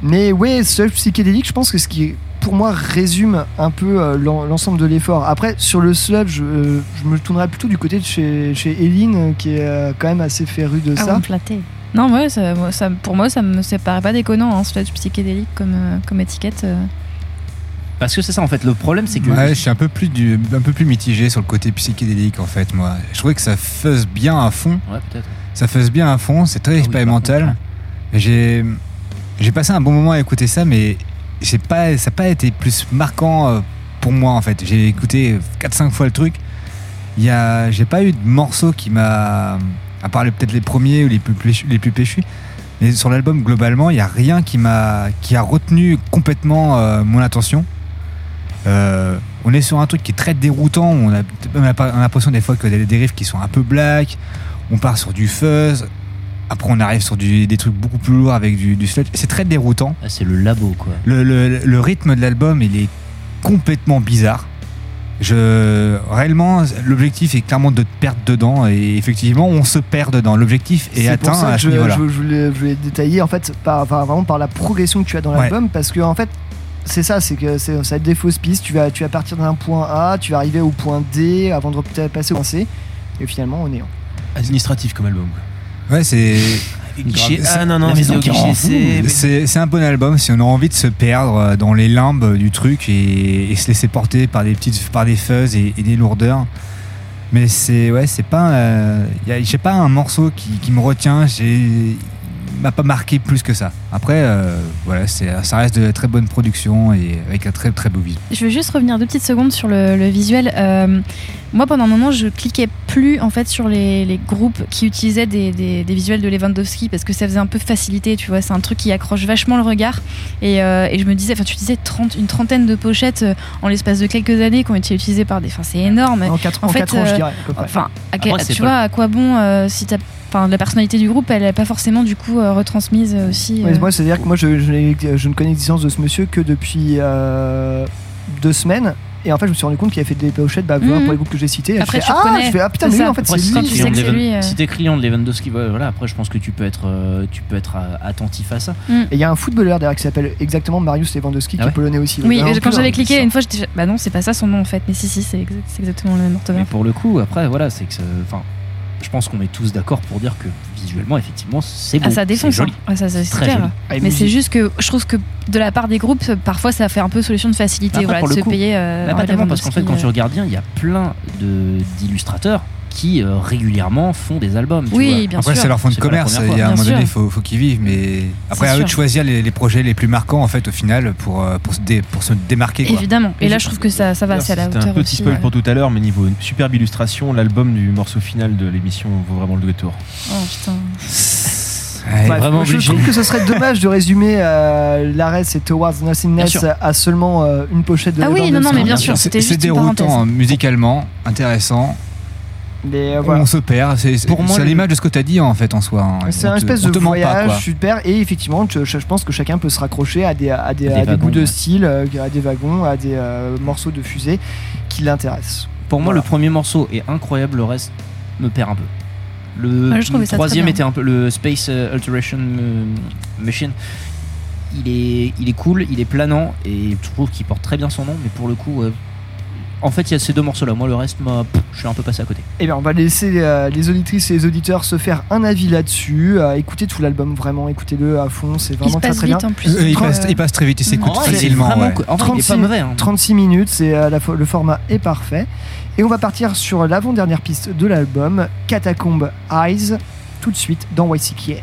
Mais ouais, sludge psychédélique, je pense que ce qui, pour moi, résume un peu euh, l'en- l'ensemble de l'effort. Après, sur le sludge, euh, je me tournerais plutôt du côté de chez, chez Eline, qui est euh, quand même assez féru de Ah, ça. Non, ouais, ça, moi, ça- pour moi, ça me paraît pas déconnant, hein, sludge psychédélique comme, euh, comme étiquette. euh. Parce que c'est ça en fait. Le problème, c'est que Ouais, je suis un peu plus du, un peu plus mitigé sur le côté psychédélique en fait moi. Je trouvais que ça fuzz bien à fond. Ouais, peut-être. Ça fuzz bien à fond, c'est Ah très expérimental. Et J'ai j'ai passé un bon moment à écouter ça, mais j'ai pas ça n'a pas été plus marquant euh, pour moi en fait. J'ai écouté 4-5 fois le truc. Il y a j'ai pas eu de morceau qui m'a à part peut-être les premiers ou les plus péchus, les plus péchus. Mais sur l'album globalement, il y a rien qui m'a qui a retenu complètement euh, mon attention. Euh, on est sur un truc qui est très déroutant. On a, on a pas- on a l'impression des fois a des dérives qui sont un peu black. On part sur du fuzz. Après, on arrive sur du- des trucs beaucoup plus lourds avec du, du sludge. C'est très déroutant. Ah, c'est le labo quoi. Le, le- le rythme de l'album, il est complètement bizarre. Je, réellement, l'objectif est clairement de te perdre dedans. Et effectivement, on se perd dedans. L'objectif est, atteint pour ça à ce je, niveau-là. je- je voulais, je voulais détailler en fait par, par- vraiment par la progression que tu as dans Ouais. l'album parce que en fait c'est ça, c'est que c'est- ça va être des fausses pistes. Tu vas, tu vas partir d'un point A, tu vas arriver au point D avant de peut-être passer au point C et finalement au néant. Administratif comme album. Ouais, c'est. Guichet C'est- A, non, non, mais c'est au guichet C. mais- C'est c'est un bon album si on a envie de se perdre euh, dans les limbes du truc et, et se laisser porter par des petites, par des fuzz et, et des lourdeurs. Mais c'est ouais, c'est pas, euh, y a- j'ai pas un morceau qui, qui me retient. J'ai, m'a pas marqué plus que ça. Après, euh, voilà, c'est, ça reste de très bonne production et avec un très très beau visuel. Je veux juste revenir deux petites secondes sur le, le visuel. Euh, moi, pendant un moment, je cliquais plus en fait sur les, les groupes qui utilisaient des, des- des visuels de Lewandowski parce que ça faisait un peu facilité, tu vois. C'est un truc qui accroche vachement le regard. Et, euh, et je me disais, enfin, tu disais 30, une trentaine de pochettes euh, en l'espace de quelques années qui ont été utilisées par des. Enfin, c'est énorme. En quatre- en en fait, quatre ans, je dirais. Enfin, à Après, tu pas- vois, à quoi bon euh, si t'as. Enfin, la personnalité du groupe, elle n'est pas forcément du coup euh, retransmise euh, aussi. Ouais, euh. Moi, c'est-à-dire que moi, je, je, je ne connais l'existence de ce monsieur que depuis euh, deux semaines. Et en fait, je me suis rendu compte qu'il avait fait des pochettes bah, Mhm. pour les groupes que j'ai cités. Et Après, je tu fais, ah, reconnais, je fais, ah putain, c'est mais oui, ça. en fait, c'est lui. c'est lui, euh. si t'es client de Lewandowski, voilà, après je pense que tu peux être, euh, tu peux être euh, attentif à ça. Mm. Et il y a un footballeur derrière qui s'appelle exactement Marius Lewandowski, qui Ah ouais est polonais aussi. Oui, quand plus, j'avais cliqué une fois, j'étais bah non, c'est pas ça son nom en fait. Mais si, si, c'est exact- c'est exactement le même Mais orthographe. pour le coup, après, voilà, c'est que, enfin, je pense qu'on est tous d'accord pour dire que visuellement, effectivement, c'est beau. Ah, ça défonce. joli. hein. Ah, ça, c'est très clair. joli. Mais c'est juste que je trouve que de la part des groupes, parfois ça fait un peu solution de facilité voilà, de se coup, payer. euh, bah, pas tellement parce qu'en fait, quand Lewandowski, tu regardes bien, il y a plein d'illustrateurs qui euh, régulièrement font des albums. tu Oui, vois. bien Après, sûr. c'est leur fond de commerce. Il y a un moment donné, il faut, faut qu'ils vivent. Mais après, C'est à eux de choisir les, les projets les plus marquants, en fait, au final, pour, euh, pour, se, dé- pour se démarquer. Quoi. Évidemment. Et là, je trouve que ça, ça va, c'est à la hauteur un petit aussi. spoil ouais. pour tout à l'heure, mais niveau superbe illustration, l'album du morceau final de l'émission vaut vraiment le détour. Oh putain. Ouais, vraiment je obligé. trouve que ce serait dommage de résumer euh, l'arrêt c'est Towards Nothingness à seulement euh, une pochette de Ah oui, non, non, mais bien sûr, C'est c'était c'est déroutant hein, musicalement, intéressant. Mais euh, voilà. On se perd. C'est c'est- Pour moi, c'est à le- l'image de ce que tu as dit en fait en soi. hein. C'est On un te- espèce on de te ment pas, voyage quoi. super et effectivement je, je pense que chacun peut se raccrocher à des, à des, Des à des wagons, bouts de ouais. style, euh, à des wagons, à des euh, morceaux de fusée qui l'intéressent. Pour moi, Voilà. le premier morceau est incroyable, le reste me perd un peu. Le, Ah, je trouvais le ça troisième très bien. était un peu le Space euh, Alteration euh, Machine. Il est, il est cool, il est planant et je trouve qu'il porte très bien son nom, mais pour le coup, euh, en fait, il y a ces deux morceaux-là. Moi, le reste, moi, pff, je suis un peu passé à côté. Eh bien, on va laisser euh, les auditrices et les auditeurs se faire un avis là-dessus. Euh, écoutez tout l'album, vraiment, écoutez-le à fond, c'est Il vraiment très passe très bien. vite en plus. Euh, il, passe, il passe très vite, il s'écoute facilement. vraiment ouais. En vrai, il est pas mauvais. hein. 36 minutes, c'est euh, la fo- le format est parfait. Et on va partir sur l'avant-dernière piste de l'album, Catacomb Eyes, tout de suite dans YCKA.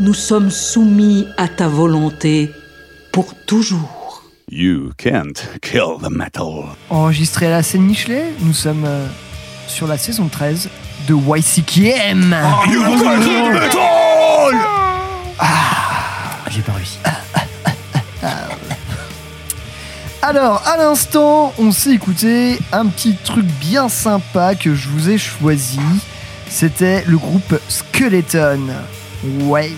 nous sommes soumis à ta volonté pour toujours. You can't kill the metal. Enregistré à la scène Michelet, nous sommes euh, sur la saison 13 de YCKM. J'ai pas réussi. Alors, à l'instant, on s'est écouté un petit truc bien sympa que je vous ai choisi. C'était le groupe Skeleton. Ouais.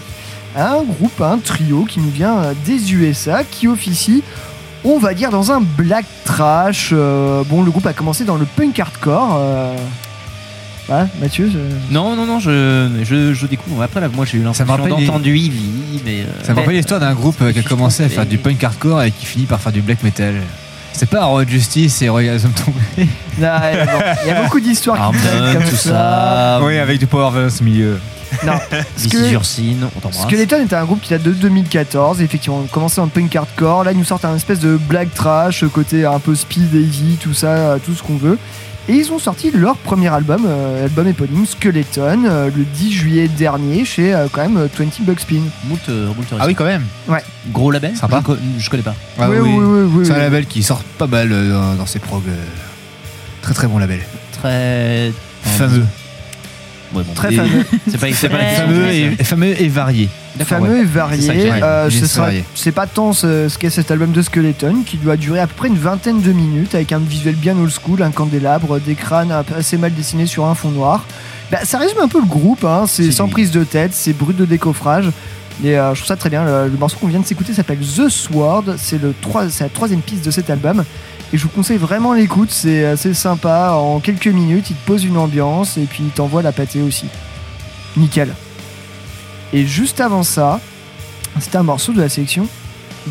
Un groupe, un trio qui nous vient euh, des USA, qui officie, on va dire, dans un black trash. Euh, bon, le groupe a commencé dans le punk hardcore. euh. Voilà, Mathieu je- Non, non, non, je, je, je découvre. Après, là, moi, j'ai eu Ça me l'impression rappelle les- d'entendre Ivy, mais. euh, Ça me rappelle l'histoire d'un groupe euh, qui a commencé à faire du punk hardcore et qui finit par faire du black metal. C'est pas Road Justice et tombé. Ouais, bon, Il y a beaucoup d'histoires qui comme tout ça. ça. Oui, avec du Power Violence au milieu. Non. [laughs] Ursine, on t'embrasse. Skeleton était un groupe qui date de 2014. Effectivement, on commençait en punk hardcore. Là, ils nous sortent un espèce de black trash, côté un peu speed, heavy, tout ça, euh, tout ce qu'on veut. Et ils ont sorti leur premier album, euh, album éponyme Skeleton, euh, le 10 juillet dernier chez euh, quand même euh, 20 Bucks Spin. Moult, Moult Ah oui, quand même. Ouais. Gros label Sympa. Je, co- je connais pas. Ah Oui, oui, oui, oui, C'est un label qui sort pas mal euh, dans, dans ses prog. euh, Très très bon label. Très. Fameux. Ouais, bon, Très fameux. [laughs] C'est pas, c'est pas Très- Fameux et, fameux et varié. Fameux ouais. et varié. Euh, varié. c'est pas tant ce, ce qu'est cet album de Skeleton qui doit durer à peu près une vingtaine de minutes avec un visuel bien old school, un candélabre, des crânes assez mal dessinés sur un fond noir. Bah, ça résume un peu le groupe, hein, c'est sans lui. prise de tête, c'est brut de décoffrage. Et euh, je trouve ça très bien. Le, le morceau qu'on vient de s'écouter s'appelle The Sword. C'est le trois- c'est la troisième piste de cet album. Et je vous conseille vraiment l'écoute. C'est assez sympa. En quelques minutes, il te pose une ambiance et puis il t'envoie la pâtée aussi. Nickel. Et juste avant ça, c'était un morceau de la sélection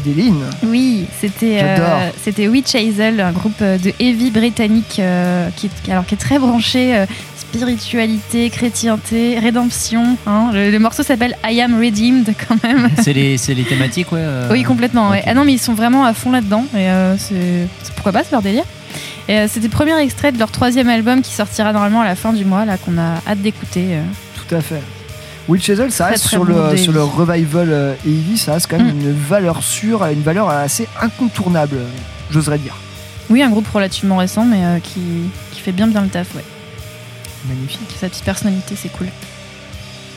d'Eline. Oui, c'était J'adore. euh, c'était Witch Hazel, un groupe euh, de heavy britannique euh, qui, est- alors, qui est très branché euh, spiritualité, chrétienté, rédemption. hein. Le, le morceau s'appelle I Am Redeemed [laughs] quand même. C'est les, c'est les thématiques, ouais. euh, Oui, complètement. ouais. Ah non, mais ils sont vraiment à fond là-dedans. Et euh, c'est pourquoi pas, c'est leur délire. Et euh, c'était le premier extrait de leur troisième album qui sortira normalement à la fin du mois, là qu'on a hâte d'écouter. euh. Tout à fait. Witch Hazel, ça reste sur, bon le, sur le revival heavy, ça reste quand même Mm. une valeur sûre, une valeur assez incontournable, j'oserais dire. Oui, un groupe relativement récent, mais euh, qui, qui fait bien bien le taf, ouais. Magnifique. Sa petite personnalité, c'est cool.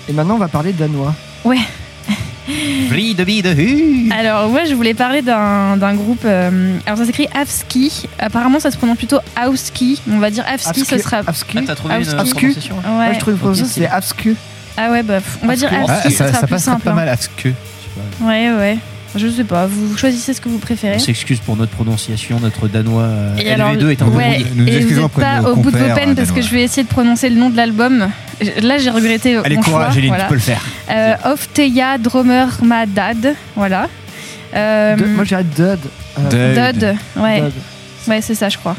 Et maintenant, on va parler danois. Ouais. [laughs] Free de be de hu. Alors moi je voulais parler d'un d'un groupe. euh, alors ça s'écrit Afski. Apparemment ça se prononce plutôt Auski. On va dire Afski, ce sera. Afski. Ah, t'as trouvé une prononciation Ouais. Moi, je trouve Ok, c'est Afsku. Ah ouais bah on va dire. Ah, ce ça, sera ça plus simple. pas hein. mal à ce que. Ouais ouais. Je sais pas. Vous choisissez ce que vous préférez. On s'excuse pour notre prononciation, notre danois euh, Et alors, LV2 est un ouais. Nous et vous excusons n'êtes auprès de pas nos au bout de vos compères, peines parce que je vais essayer de prononcer le nom de l'album. Là j'ai regretté Allez, mon courage, choix. Eline, voilà. tu peux le faire. Euh, Ofteya Drummer Madad. Voilà. Euh, De- moi, Dud. Euh, Dud. Dud. Ouais. Dud. Ouais c'est ça je crois.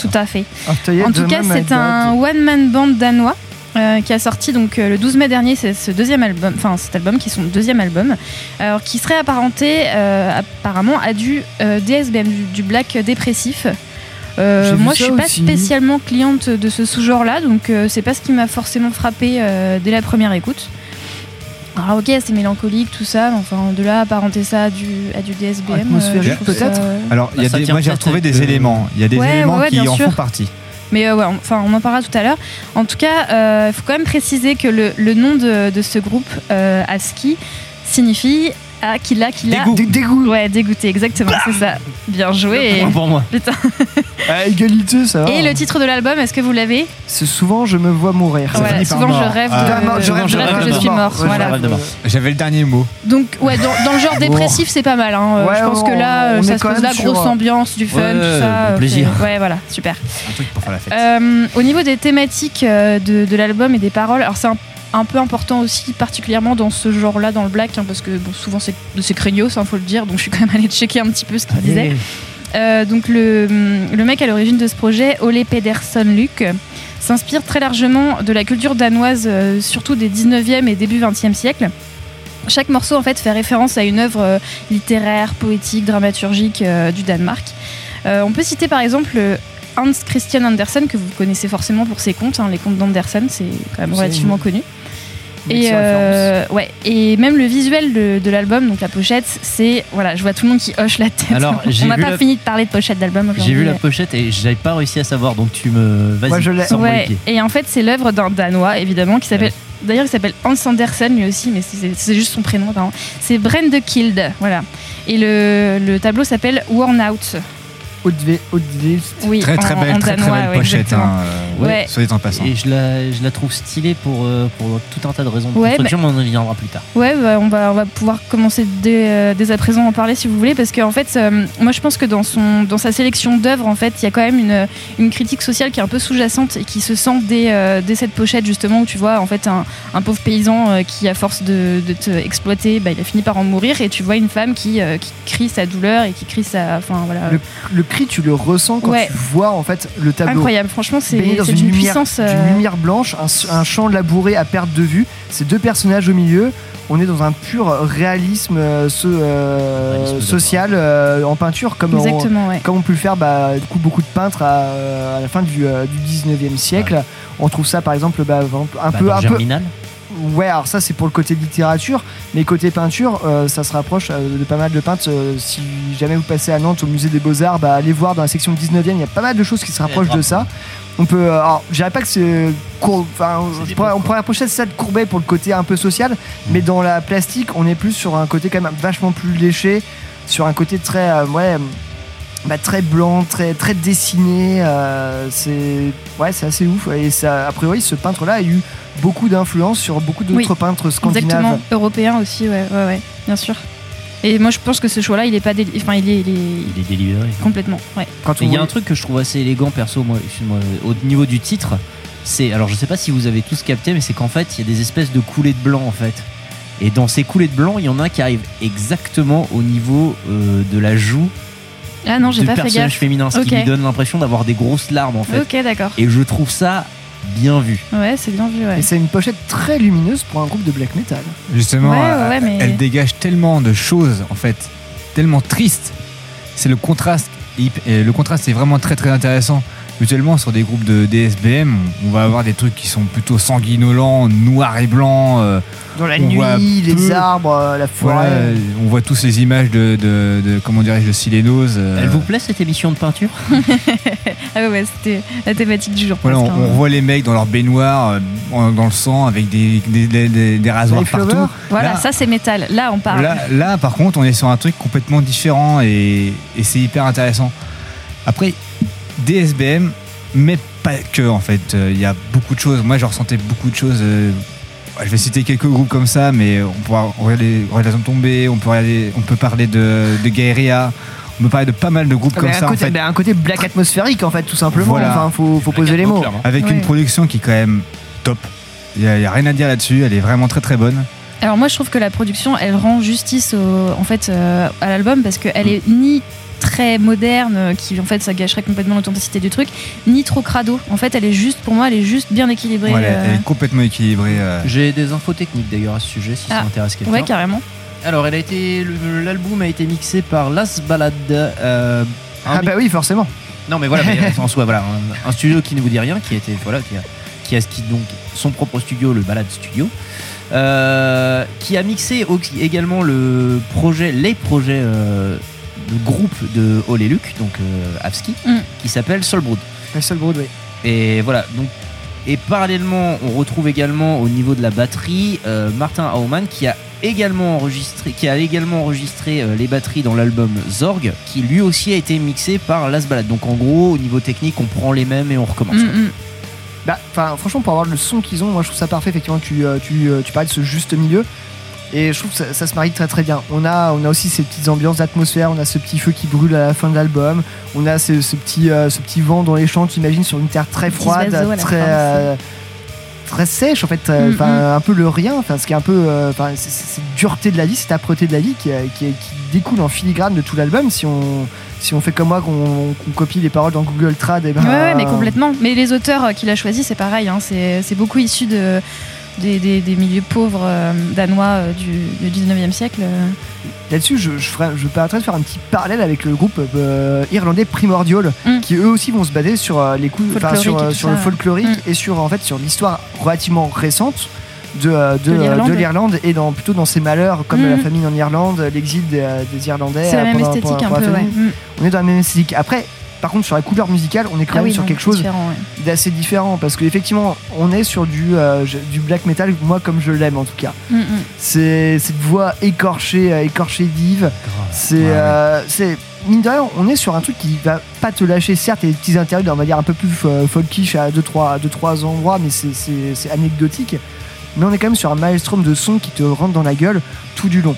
Tout à fait. En tout cas, c'est un one-man band danois euh, qui a sorti donc euh, le 12 mai dernier c'est ce deuxième album, enfin cet album qui est son deuxième album, alors qui serait apparenté euh, apparemment à du euh, DSBM, du, du black dépressif. Euh, moi, je suis pas aussi. spécialement cliente de ce sous-genre-là, donc euh, c'est pas ce qui m'a forcément frappé euh, dès la première écoute. Alors ok, c'est mélancolique, tout ça, mais enfin de là apparenter ça à du, à du DSBM. Atmosphérique, je trouve ça- peut-être Alors, il y a Bah, des- moi j'ai retrouvé des éléments. Il y a des Ouais, éléments ouais, ouais, qui en sûr. font partie. Mais euh, ouais, enfin, on en parlera tout à l'heure. En tout cas, euh, il faut quand même préciser que le, le nom de, de ce groupe, euh, ASCII, signifie ah, qu'il a, qu'il a. Dé- Dégoût. Ouais, dégoûté, exactement, c'est ça. Bien joué. Point pour moi. Putain. Ah, [laughs] égalité, ça va. Et le titre de l'album, est-ce que vous l'avez? C'est souvent Je me vois mourir. Par souvent je rêve de, je rêve que je suis mort. Voilà. J'avais le dernier mot. Donc, ouais, dans, dans le genre dépressif, c'est pas mal. hein. Euh, Ouais, je pense on- que là, on euh, ça se pose la grosse ambiance, du fun, Ouais, tout ça. plaisir. Ouais, voilà, super. Un truc pour faire la fête. Euh, au niveau des thématiques de, de l'album et des paroles, alors c'est un un peu important aussi, particulièrement dans ce genre-là, dans le black, hein, parce que bon, souvent c'est craignos, il faut le dire, donc je suis quand même allée checker un petit peu ce qu'il disait. Euh, donc le, le mec à l'origine de ce projet, Ole Pedersen Luc, s'inspire très largement de la culture danoise, euh, surtout des 19e et début 20e siècle. Chaque morceau en fait fait référence à une œuvre euh, littéraire, poétique, dramaturgique du Danemark. On peut citer par exemple Hans Christian Andersen que vous connaissez forcément pour ses contes, hein, les contes d'Andersen, c'est quand même relativement une- connu. Et, euh, ouais, et même le visuel de, de l'album, donc la pochette, c'est voilà, je vois tout le monde qui hoche la tête. Alors, [laughs] on n'a pas la- fini de parler de pochette d'album. J'ai vu la pochette et j'avais pas réussi à savoir, donc tu me. Vas-y, Moi, je l'ai. Ouais, et en fait, c'est l'œuvre d'un Danois, évidemment, qui s'appelle. D'ailleurs, il s'appelle Hans Andersen lui aussi, mais c'est juste son prénom. apparemment. C'est Brand de Kild, voilà. Et le, le tableau s'appelle Worn Out. Haute-Vilst. Oui, Très très en- belle, en très très danois, belle ouais, pochette. hein, euh, Ouais. Soit dit en passant. Et je la, je la trouve stylée pour, euh, pour tout un tas de raisons de Ouais, construction, mais on en viendra plus tard. Ouais, bah, on, va, on va pouvoir commencer dès, euh, dès à présent à en parler si vous voulez, parce qu'en fait, euh, moi je pense que dans, son, dans sa sélection d'œuvres, en fait, il y a quand même une, une critique sociale qui est un peu sous-jacente et qui se sent dès, euh, dès cette pochette, justement, où tu vois en fait un, un pauvre paysan euh, qui, à force de, de te exploiter, bah, il a fini par en mourir, et tu vois une femme qui, euh, qui crie sa douleur et qui crie sa. Enfin voilà. Le, le cri, tu le ressens quand Ouais. tu vois en fait le tableau. Incroyable, franchement, c'est baigné dans c'est une d'une lumière, puissance. d'une euh, lumière blanche, un, un champ labouré à perte de vue, ces deux personnages au milieu. On est dans un pur réalisme euh, euh, Réalisme social euh, en peinture, comme on, Exactement, ouais. comme on peut le faire bah, du coup, beaucoup de peintres à, à la fin du, euh, du 19e siècle. On trouve ça par exemple bah, un Bah, peu. dans un peu Germinal. Ouais, alors ça c'est pour le côté littérature, mais côté peinture, euh, ça se rapproche euh, de pas mal de peintres. Euh, si jamais vous passez à Nantes au musée des Beaux-Arts, bah, allez voir dans la section 19e, il y a pas mal de choses qui se rapprochent de ça. On peut, alors je dirais pas que c'est cour- enfin, je pourrais- on pourrait approcher ça de Courbet pour le côté un peu social, mais dans la plastique, on est plus sur un côté quand même vachement plus léché, sur un côté très, euh, ouais, bah, très blanc, très très dessiné. euh, c'est ouais, c'est assez ouf. Et ça, a priori, ce peintre-là a eu beaucoup d'influence sur beaucoup d'autres Oui, peintres scandinaves. Exactement, européen aussi, ouais, ouais, ouais, bien sûr. Et moi je pense que ce choix-là, il est pas, déli- enfin il est, il est, Il est délibéré. complètement, ouais. Quand il y a un truc que je trouve assez élégant perso, moi, excuse-moi, au niveau du titre. C'est, alors je sais pas si vous avez tous capté, mais c'est qu'en fait il y a des espèces de coulées de blanc en fait. Et dans ces coulées de blanc, il y en a qui arrivent exactement au niveau euh, de la joue Ah non, j'ai du pas fait personnage gaffe. féminin, ce qui lui donne l'impression d'avoir des grosses larmes en fait. Ok, d'accord. Et je trouve ça bien vu. Ouais, c'est bien vu, ouais. Et c'est une pochette très lumineuse pour un groupe de black metal. Justement, Ouais, ouais, euh, mais- elle dégage tellement de choses, en fait, tellement tristes. C'est le contraste. Et le contraste est vraiment très très intéressant. Mutuellement, sur des groupes de DSBM, on va avoir des trucs qui sont plutôt sanguinolents, noirs et blancs. euh, Dans la nuit, les arbres, euh, la forêt. Voilà, on voit tous ces images de, de, de- comment dirais-je, de Silénose. euh, Elle vous plaît cette émission de peinture? [laughs] Ah ouais, c'était la thématique du jour. Voilà, on, presque, hein. on voit les mecs dans leur baignoire, euh, dans le sang, avec des, des, des- des- des rasoirs partout. Voilà, Là- ça c'est métal. Là, on parle. Là, là, par contre, on est sur un truc complètement différent et, et c'est hyper intéressant. Après, DSBM, mais pas que en fait. Euh, Il y a beaucoup de choses. Moi, je ressentais beaucoup de choses. euh, je vais citer quelques groupes comme ça, mais on pourra regarder Relation tombée, on peut, regarder- on peut parler de, de Gaeria, on peut parler de pas mal de groupes Ah, comme un, ça. en côté, fait. bah, un côté black atmosphérique en fait, tout simplement. Voilà. Enfin, faut, faut poser les mots. Avec Ouais. une production qui est quand même top. Il n'y a, il y a rien à dire là-dessus, elle est vraiment très très bonne. Alors moi, je trouve que la production, elle rend justice au, en fait euh, à l'album parce qu'elle est ni très moderne, qui en fait ça gâcherait complètement l'authenticité du truc, ni trop crado. En fait, elle est juste, pour moi, elle est juste bien équilibrée. Euh, Elle est complètement équilibrée. euh. J'ai des infos techniques d'ailleurs à ce sujet si ça Ah, intéresse quelqu'un. ouais, carrément. Alors, elle a été, le- l'album a été mixé par Las Balad. euh, Ah bah oui, forcément. Non mais voilà, mais [laughs] en soi voilà, un, un studio qui ne vous dit rien, qui a été voilà, qui a, qui a qui- donc son propre studio, le Balade Studio, euh, qui a mixé également le projet, les projets, euh, le groupe de Ole et Luc, donc euh, Avski, Mm. qui s'appelle Soulbrood. Le seul Broadway. Et voilà, donc et parallèlement, on retrouve également au niveau de la batterie euh, Martin Aumann qui a également enregistré, qui a également enregistré euh, les batteries dans l'album Zorg, qui lui aussi a été mixé par Las Balad. Donc en gros, au niveau technique, on prend les mêmes et on recommence. Mm, mm. Bah, enfin, franchement, pour avoir le son qu'ils ont, moi je trouve ça parfait. Effectivement, tu, euh, tu, euh, tu parlais de ce juste milieu. Et je trouve que ça, ça se marie très très bien. On a, on a aussi ces petites ambiances d'atmosphère, on a ce petit feu qui brûle à la fin de l'album, on a ce, ce petit, euh, ce petit vent dans les champs, tu imagines sur une terre très froide, très. euh, très sèche en fait, euh, Mm, enfin un peu le rien, ce qui est un peu, enfin cette dureté de la vie, cette âpreté de la vie qui, qui, qui découle en filigrane de tout l'album. Si on si on fait comme moi, qu'on copie les paroles dans Google Trad, et ben, Ouais, ouais, mais complètement. Mais les auteurs qu'il a choisis, c'est pareil. hein. C'est beaucoup issu de, des, des- des milieux pauvres euh, danois euh, du, du 19e siècle. euh. Là-dessus, je, je, ferai- je permettrai de faire un petit parallèle avec le groupe irlandais Primordial, Mm. qui eux aussi vont se baser sur les coups, sur, sur ça, le folklorique Mm. et sur en fait sur l'histoire relativement récente de, de, De l'Irlande. de l'Irlande et dans plutôt dans ses malheurs comme Mm. la famine en Irlande, l'exil des, des Irlandais. C'est la même pendant- esthétique pendant- un pendant peu, ouais. On est dans la même esthétique. Après, par contre, sur la couleur musicale, on est quand Ah même oui, sur non, quelque chose ouais. d'assez différent parce qu'effectivement, on est sur du, euh, du black metal, moi comme je l'aime en tout cas. Mm, mm. C'est cette voix écorchée, euh, écorchée vive. C'est, euh, c'est mine de rien, on est sur un truc qui va pas te lâcher. Certes, il y a des petits interludes, on va dire un peu plus euh, folkish à 2-3 deux, trois endroits, mais c'est, c'est- c'est anecdotique. Mais on est quand même sur un maelstrom de son qui te rentre dans la gueule tout du long.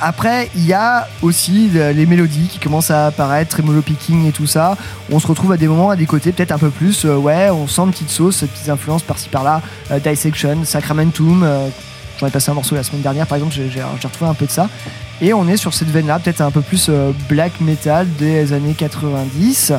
Après, il y a aussi le- les mélodies qui commencent à apparaître, tremolo picking et tout ça. On se retrouve à des moments, à des côtés, peut-être un peu plus. euh, ouais, on sent une petite sauce, petites influences par-ci par-là. euh, Dissection, Sacramentum. euh, J'en ai passé un morceau la semaine dernière, par exemple, j'ai retrouvé un peu de ça. Et on est sur cette veine-là, peut-être un peu plus black metal des années 90,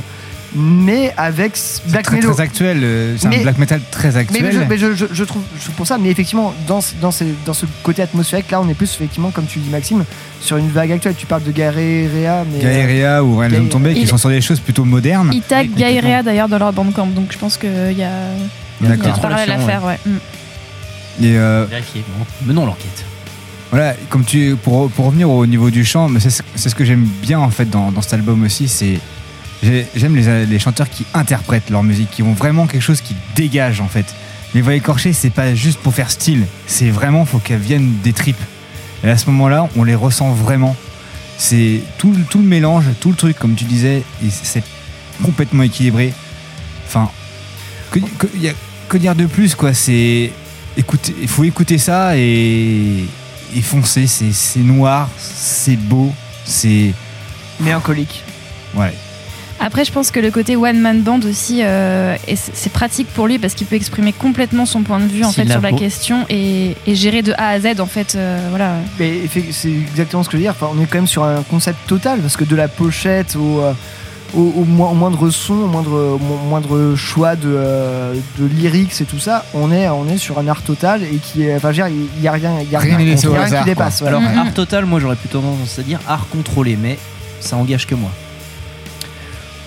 mais avec black Très, très actuel. euh, C'est Mais- un black metal très Mais, actuel. je, mais je- je- je trouve je trouve pour ça, mais effectivement, dans, ce- dans, ces- dans ce côté atmosphérique, là, on est plus, effectivement, comme tu dis, Maxime, sur une vague actuelle. Tu parles de Gaerea, mais. euh, Gaerea ou Realm Gaerea. Tombé qui sont sur des choses plutôt modernes. Ils taguent Gaïrea d'ailleurs dans leur bandcamp, donc je pense qu'il y a, il y a D'accord. un parallèle à faire. Ouais. Mm. Et euh, Vérifiez, bon, menons l'enquête. Voilà, comme tu pour, pour revenir au niveau du chant, mais c'est ce c'est ce que j'aime bien en fait dans, dans cet album aussi, c'est j'aime les, les chanteurs qui interprètent leur musique, qui ont vraiment quelque chose qui dégage en fait. Les voix écorchées, c'est pas juste pour faire style, c'est vraiment faut qu'elles viennent des tripes. Et à ce moment-là, on les ressent vraiment. C'est tout, le- tout le mélange, tout le truc, comme tu disais, c'est complètement équilibré. Enfin, que, que- y a- que dire de plus quoi? C'est il faut écouter ça et, et foncer. C'est c'est noir, c'est beau, c'est mélancolique. Ouais. Après, je pense que le côté one man band aussi, euh, et c'est pratique pour lui parce qu'il peut exprimer complètement son point de vue en fait sur la question et, et gérer de A à Z en fait. euh, voilà. C'est exactement ce que je veux dire. Enfin, on est quand même sur un concept total parce que de la pochette au, euh, au, au mo- au moindre son, au moindre, au moindre choix de, euh, de lyrics et tout ça, on est, on est sur un art total et qui est. Enfin, je veux dire, il n'y a rien, il y a Rien qui dépasse. Alors, voilà. art total, moi j'aurais plutôt tendance à dire art contrôlé, mais ça engage que moi.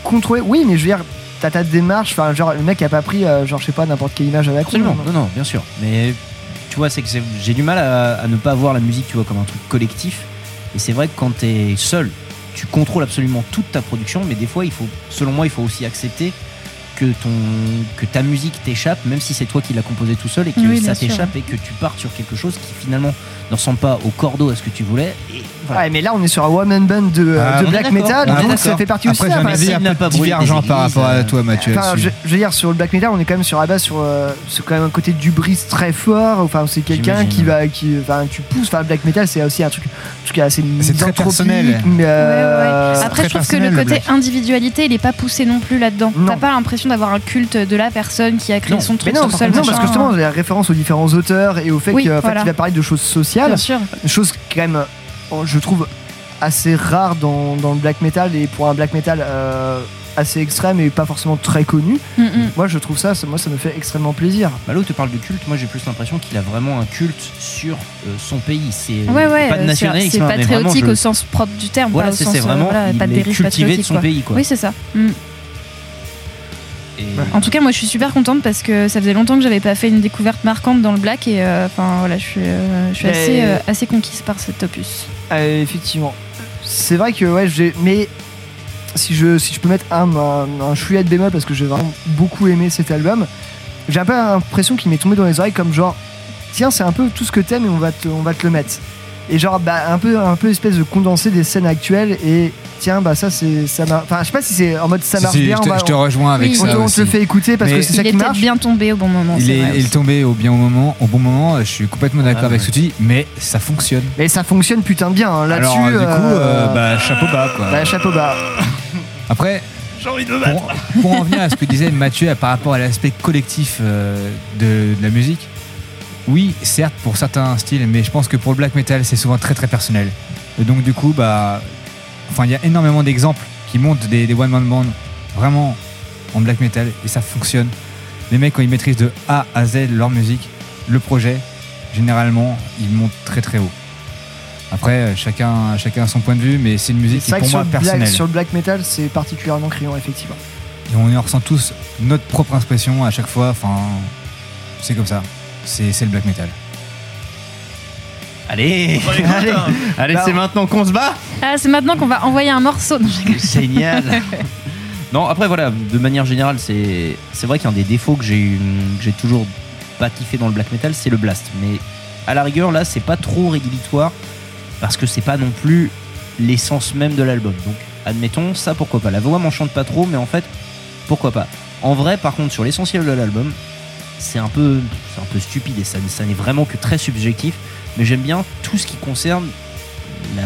Contrôler, oui, mais je veux dire, t'as ta démarche. Enfin, genre, le mec a pas pris, euh, genre, je sais pas, n'importe quelle image à la con. Absolument, non, non, bien sûr. Mais tu vois, c'est que j'ai du mal à, à ne pas voir la musique, tu vois, comme un truc collectif. Et c'est vrai que quand t'es seul, tu contrôles absolument toute ta production, mais des fois, il faut, selon moi, il faut aussi accepter que ton, que ta musique t'échappe, même si c'est toi qui l'as composée tout seul et que Oui, ça t'échappe et que tu pars sur quelque chose qui finalement ne ressemble pas au cordeau à ce que tu voulais. Et voilà. Ouais, mais là, on est sur un one-man band de, euh, Ah, de black metal, donc ça fait partie Après, aussi. j'ai un avis s'il un n'a peu pas brûlé divergent par rapport à euh, toi, Mathieu. Enfin, je, veux dire, sur le black metal, on est quand même sur la base sur, euh, c'est quand même un côté du brise très fort. Enfin, c'est quelqu'un qui va, qui, enfin, tu pousses. Enfin, le black metal, c'est aussi un truc, un truc assez C'est très personnel. Mais, euh, ouais. Après, je trouve que le côté individualité, il est pas poussé non plus là-dedans. T'as pas l'impression d'avoir un culte de la personne qui a créé son truc non, tout seul. non, parce que justement, la référence aux différents auteurs et au fait Oui, que, en fait, voilà. il va parler de choses sociales, Bien sûr. chose quand même, euh, je trouve assez rare dans, dans le black metal et pour un black metal euh, assez extrême et pas forcément très connu. Mm. Moi, je trouve ça, ça, moi, ça me fait extrêmement plaisir. Bah, là où tu parles de culte, moi j'ai plus l'impression qu'il a vraiment un culte sur euh, son pays. C'est Ouais, ouais, pas de euh, c'est- hein, vraiment, patriotique je- au sens propre du terme. Voilà, c'est vraiment voilà, pas de il est cultivé de son quoi. pays. Quoi. Oui, c'est ça. Mm. En tout cas, moi, je suis super contente parce que ça faisait longtemps que j'avais pas fait une découverte marquante dans le black et euh, enfin voilà, je suis, euh, je suis Mais- assez, euh, assez conquise par cet opus. Effectivement. C'est vrai que ouais, j'ai. Mais si je, si je peux mettre un, un, un chouïa de bémol parce que j'ai vraiment beaucoup aimé cet album, j'ai un peu l'impression qu'il m'est tombé dans les oreilles comme genre, tiens, c'est un peu tout ce que t'aimes et on va te, on va te le mettre. Et genre, bah, un peu, un peu espèce de condensé des scènes actuelles et tiens, bah ça, c'est, ça marche. Enfin, je sais pas si c'est en mode ça marche si, bien. je te- on va- je te rejoins avec Oui. on, ça te- on te le fait écouter parce Mais- que c'est Il ça est qui marche. bien tombé au bon moment. Il est, vrai il est tombé au bien au moment, au bon moment. Je suis complètement d'accord Ah, avec ouais. ce que tu dis, mais ça fonctionne. Et ça fonctionne putain de bien hein, là-dessus. Alors, du coup, euh, euh, bah, chapeau bas, quoi. bah, chapeau bas. [laughs] Après, J'ai envie de me pour, pour en venir à ce que disait Mathieu par rapport à l'aspect collectif euh, de, de la musique, oui, certes pour certains styles, mais je pense que pour le black metal, c'est souvent très très personnel. Et donc du coup, bah, enfin, il y a énormément d'exemples qui montrent des, des one man band vraiment en black metal et ça fonctionne. Les mecs quand ils maîtrisent de A à Z leur musique, le projet, généralement, ils montent très très haut. Après, euh, chacun, chacun a son point de vue, mais c'est une musique qui est pour moi black, personnelle. sur le black metal, c'est particulièrement criant, effectivement. Et on y ressent tous notre propre expression à chaque fois. Enfin, c'est comme ça. C'est le black metal. Allez, hein. allez, c'est maintenant qu'on se bat. Ah, c'est maintenant qu'on va envoyer un morceau. Non. Génial. [laughs] non, après voilà, de manière générale, c'est c'est vrai qu'un des défauts que j'ai eu- que j'ai toujours pas kiffé dans le black metal, c'est le blast. Mais à la rigueur, là, c'est pas trop rédhibitoire parce que c'est pas non plus l'essence même de l'album. Donc, admettons, ça pourquoi pas. La voix m'enchante pas trop, mais en fait, pourquoi pas. En vrai, par contre, sur l'essentiel de l'album, c'est un peu, c'est un peu stupide et ça, ça n'est vraiment que très subjectif. Mais j'aime bien tout ce qui concerne, la,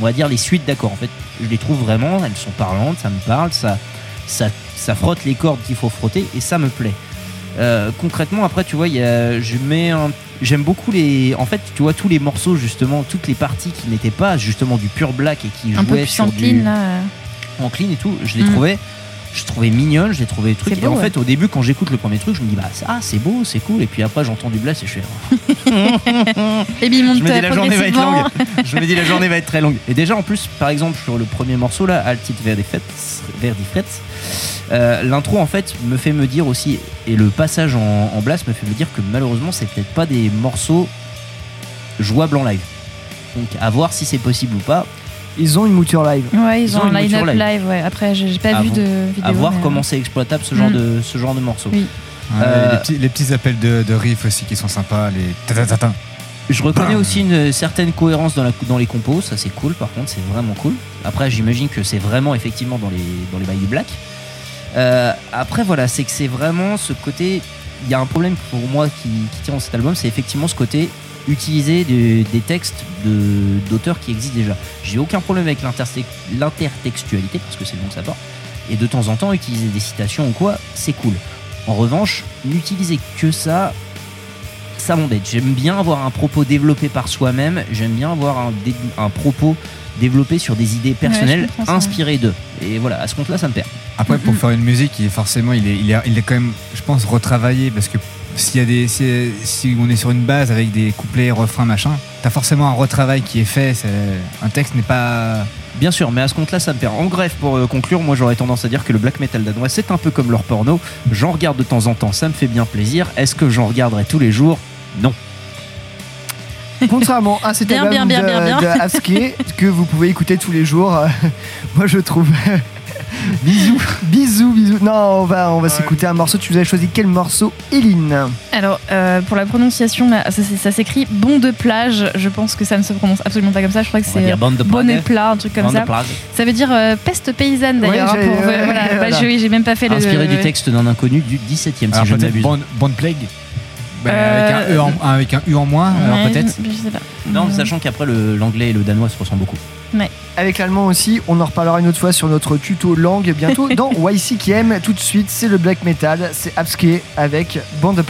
on va dire les suites d'accords. En fait, je les trouve vraiment, elles sont parlantes, ça me parle, ça, ça, ça frotte les cordes qu'il faut frotter et ça me plaît. Euh, concrètement, après, tu vois, il y a, je mets un- j'aime beaucoup les, en fait, tu vois, tous les morceaux justement, toutes les parties qui n'étaient pas justement du pur black et qui Un peu jouaient plus sur en du là. euh. en clean et tout, je les Mm. trouvais je trouvais mignonne, je les trouvais trucs. Et en fait, au début, quand j'écoute le premier truc, je me dis bah ça, ah, c'est beau, c'est cool. Et puis après, j'entends du blast et je fais. [laughs] Et puis il monte je me dis la journée va être longue. [laughs] Je me dis la journée va être très longue. Et déjà en plus, par exemple sur le premier morceau là, Altit Verdifret, Verdifret, euh, l'intro en fait me fait me dire aussi, et le passage en, en blast me fait me dire que malheureusement c'est peut-être pas des morceaux jouables en live. Donc à voir si c'est possible ou pas. Ils ont une mouture live. Ouais, ils, Ils ont ont un line-up live. live. ouais. Après, j'ai pas À vu de vidéo. À voir mais, euh, comment c'est exploitable ce genre Mm. de ce genre de morceau. Oui. Euh, les, petits, les petits appels de, de riff aussi qui sont sympas, les ta-ta-ta-ta. Je reconnais aussi une certaine cohérence dans, la, dans les compos, ça c'est cool par contre, c'est vraiment cool. Après j'imagine que c'est vraiment effectivement dans les, dans les bails du black. Euh, après voilà, c'est que c'est vraiment ce côté, il y a un problème pour moi qui, qui tient dans cet album, c'est effectivement ce côté utiliser des, des textes de- d'auteurs qui existent déjà. J'ai aucun problème avec l'intertextualité parce que c'est le nom que ça porte. Et de temps en temps utiliser des citations ou quoi, c'est cool. En revanche, n'utiliser que ça, ça m'embête. J'aime bien avoir un propos développé par soi-même. J'aime bien avoir un, propos développé sur des idées personnelles inspirées d'eux. Et voilà, à ce compte-là, ça me perd. Après, pour [laughs] faire une musique, il est forcément, il est, il est, il est quand même, je pense, retravaillé parce que s'il y a des, si, si on est sur une base avec des couplets, refrains, machin, t'as forcément un retravail qui est fait. c'est- Un texte n'est pas. Bien sûr, mais à ce compte-là, ça me perd. En bref, pour euh, conclure, moi j'aurais tendance à dire que le black metal danois, c'est un peu comme leur porno. J'en regarde de temps en temps, ça me fait bien plaisir. Est-ce que j'en regarderai tous les jours? Non. [laughs] Contrairement à cet Bien, album bien, bien, de, bien, bien. de Aske, que vous pouvez écouter tous les jours, euh, [laughs] moi je trouve. Bisous, [laughs] bisous, bisous. Non, on va, on va s'écouter un morceau. Tu nous avais choisi quel morceau, Eline Alors, euh, pour la prononciation, là, ça, s'écrit bon de plage. Je pense que ça ne se prononce absolument pas comme ça. Je crois que c'est de bonnet plage. plat, un truc comme Bande ça. Ça veut dire euh, peste paysanne d'ailleurs. Ouais, hein, j'ai- ouais, voilà, [laughs] voilà. je- oui, j'ai même pas fait le. Inspiré du texte d'un inconnu du 17 e si je ne m'abuse. Bond Plague. Ben, Euh, avec, un e en, avec un U en moins, alors peut-être. Je sais pas. Non, sachant qu'après le- l'anglais et le danois se ressemblent beaucoup. Avec l'allemand aussi, on en reparlera une autre fois sur notre tuto langue bientôt [laughs] dans YC qui aime. Tout de suite, c'est le black metal, c'est Abske avec Bande de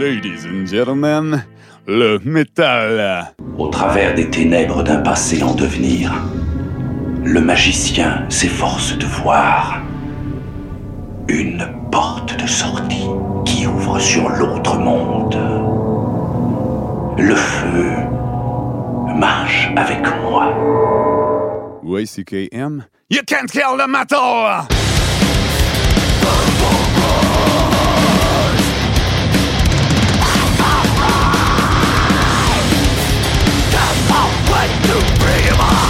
Ladies and gentlemen, le métal. Au travers des ténèbres d'un passé en devenir, le magicien s'efforce de voir une porte de sortie qui ouvre sur l'autre monde. Le feu marche avec moi. YCKM, you can't kill the metal! Oh, 你吗？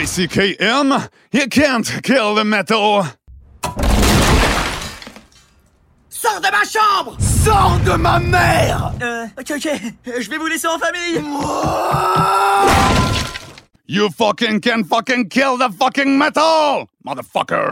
ICKM, you can't kill the metal! Sors de ma chambre Sors de ma mère Euh, ok, ok, je vais vous laisser en famille You fucking can fucking kill the fucking metal! Motherfucker!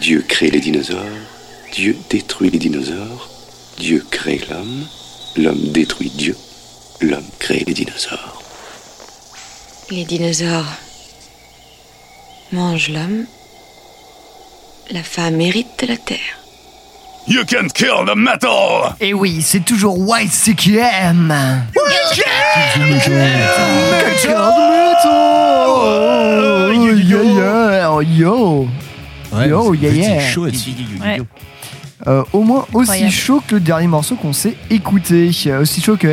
Dieu crée les dinosaures, Dieu détruit les dinosaures, Dieu crée l'homme, l'homme détruit Dieu, l'homme crée les dinosaures. Les dinosaures mangent l'homme. La femme hérite de la terre. You can't kill the metal! Et oui, c'est toujours YCKM. Oh, yeah, yeah, oh, yo. Ouais, yo, yeah, yeah. chaud. Ouais. Euh, au moins aussi Incroyable. chaud que le dernier morceau qu'on s'est écouté. Euh, Aussi chaud que.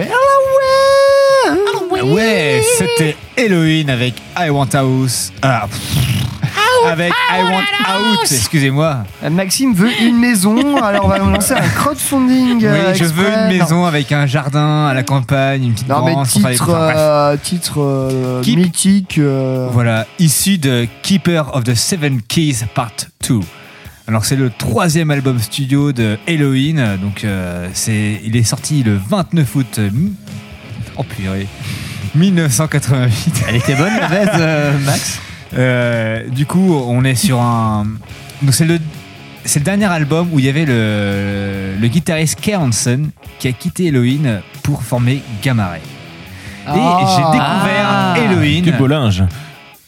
Ouais, c'était Halloween avec I Want House. Ah, pff. Avec I Want Out, excusez-moi. Maxime veut une maison, alors on va lancer un crowdfunding. Oui, euh, je veux une maison avec un jardin à la campagne, une petite Non, mais titre. Enfin, euh, titre euh, Keep- mythique. Voilà, issu de Keeper of the Seven Keys Part 2. Alors c'est le troisième album studio de Halloween, donc euh, c'est, il est sorti le 29 août oh, purée, 1988. Elle était bonne la baisse, euh, Max? Euh, du coup, on est sur un. Donc c'est le c'est le dernier album où il y avait le, le guitariste Kay Hansen qui a quitté Halloween pour former Gamma Ray. Et Ah. j'ai découvert Ah. Halloween Quel beau linge.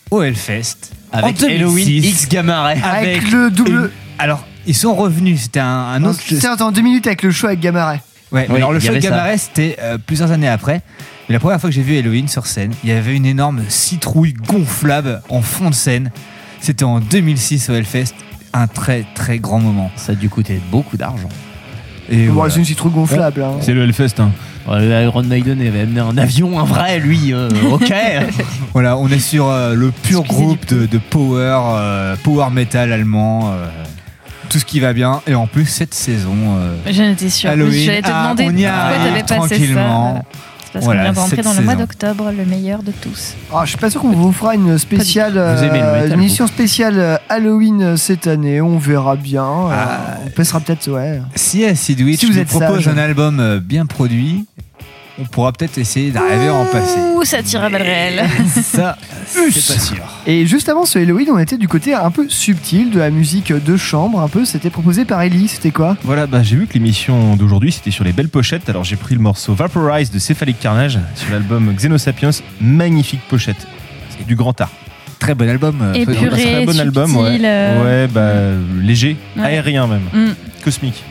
au Hellfest Avec en Halloween 2006, X Gamma Ray. Avec le double- une- Alors, ils sont revenus. C'était un, un autre. C'était en deux minutes avec le show avec Gamaret. Ouais, Oui, alors le show de Ray, c'était euh, plusieurs années après. Mais la première fois que j'ai vu Halloween sur scène, il y avait une énorme citrouille gonflable en fond de scène. C'était en 2006 au Hellfest. Un très très grand moment. Ça a dû coûter beaucoup d'argent. Et voilà. C'est une citrouille gonflable. hein. C'est le Hellfest. Hein. Iron Maiden avait amené un avion, un vrai, lui. euh, [laughs] ok. Voilà, on est sur euh, le pur Excusez groupe de, de power, euh, power metal allemand. euh, tout ce qui va bien. Et en plus, cette saison. euh, J'en étais sûre. Halloween. J'allais te Ah, demander on y pourquoi passé ça. tranquillement. Voilà. C'est parce Voilà, qu'on vient de rentrer cette dans le mois d'octobre, le meilleur de tous. Ah, je suis pas sûr qu'on vous fera une spéciale, Vous aimez le euh, une émission spéciale euh, Halloween euh, cette année. On verra bien. Euh, Ah. on passera peut-être, ouais. Si Acid Witch Si vous nous êtes propose sage. un album euh, bien produit, on pourra peut-être essayer d'arriver à en passer. Ouh, ça tire à balles réelles. Ça, [laughs] c'est pas sûr. Et juste avant ce Halloween, on était du côté un peu subtil de la musique de chambre. Un peu, c'était proposé par Ellie. C'était quoi? Voilà, bah, j'ai vu que l'émission d'aujourd'hui c'était sur les belles pochettes. Alors j'ai pris le morceau Vaporize de Cephalic Carnage sur l'album Xenosapiens. Magnifique pochette. C'est du grand art. Très bon album. euh, Et purée, Très bon album, ouais. euh, Ouais, bah léger, Ouais. aérien même, Mm. cosmique.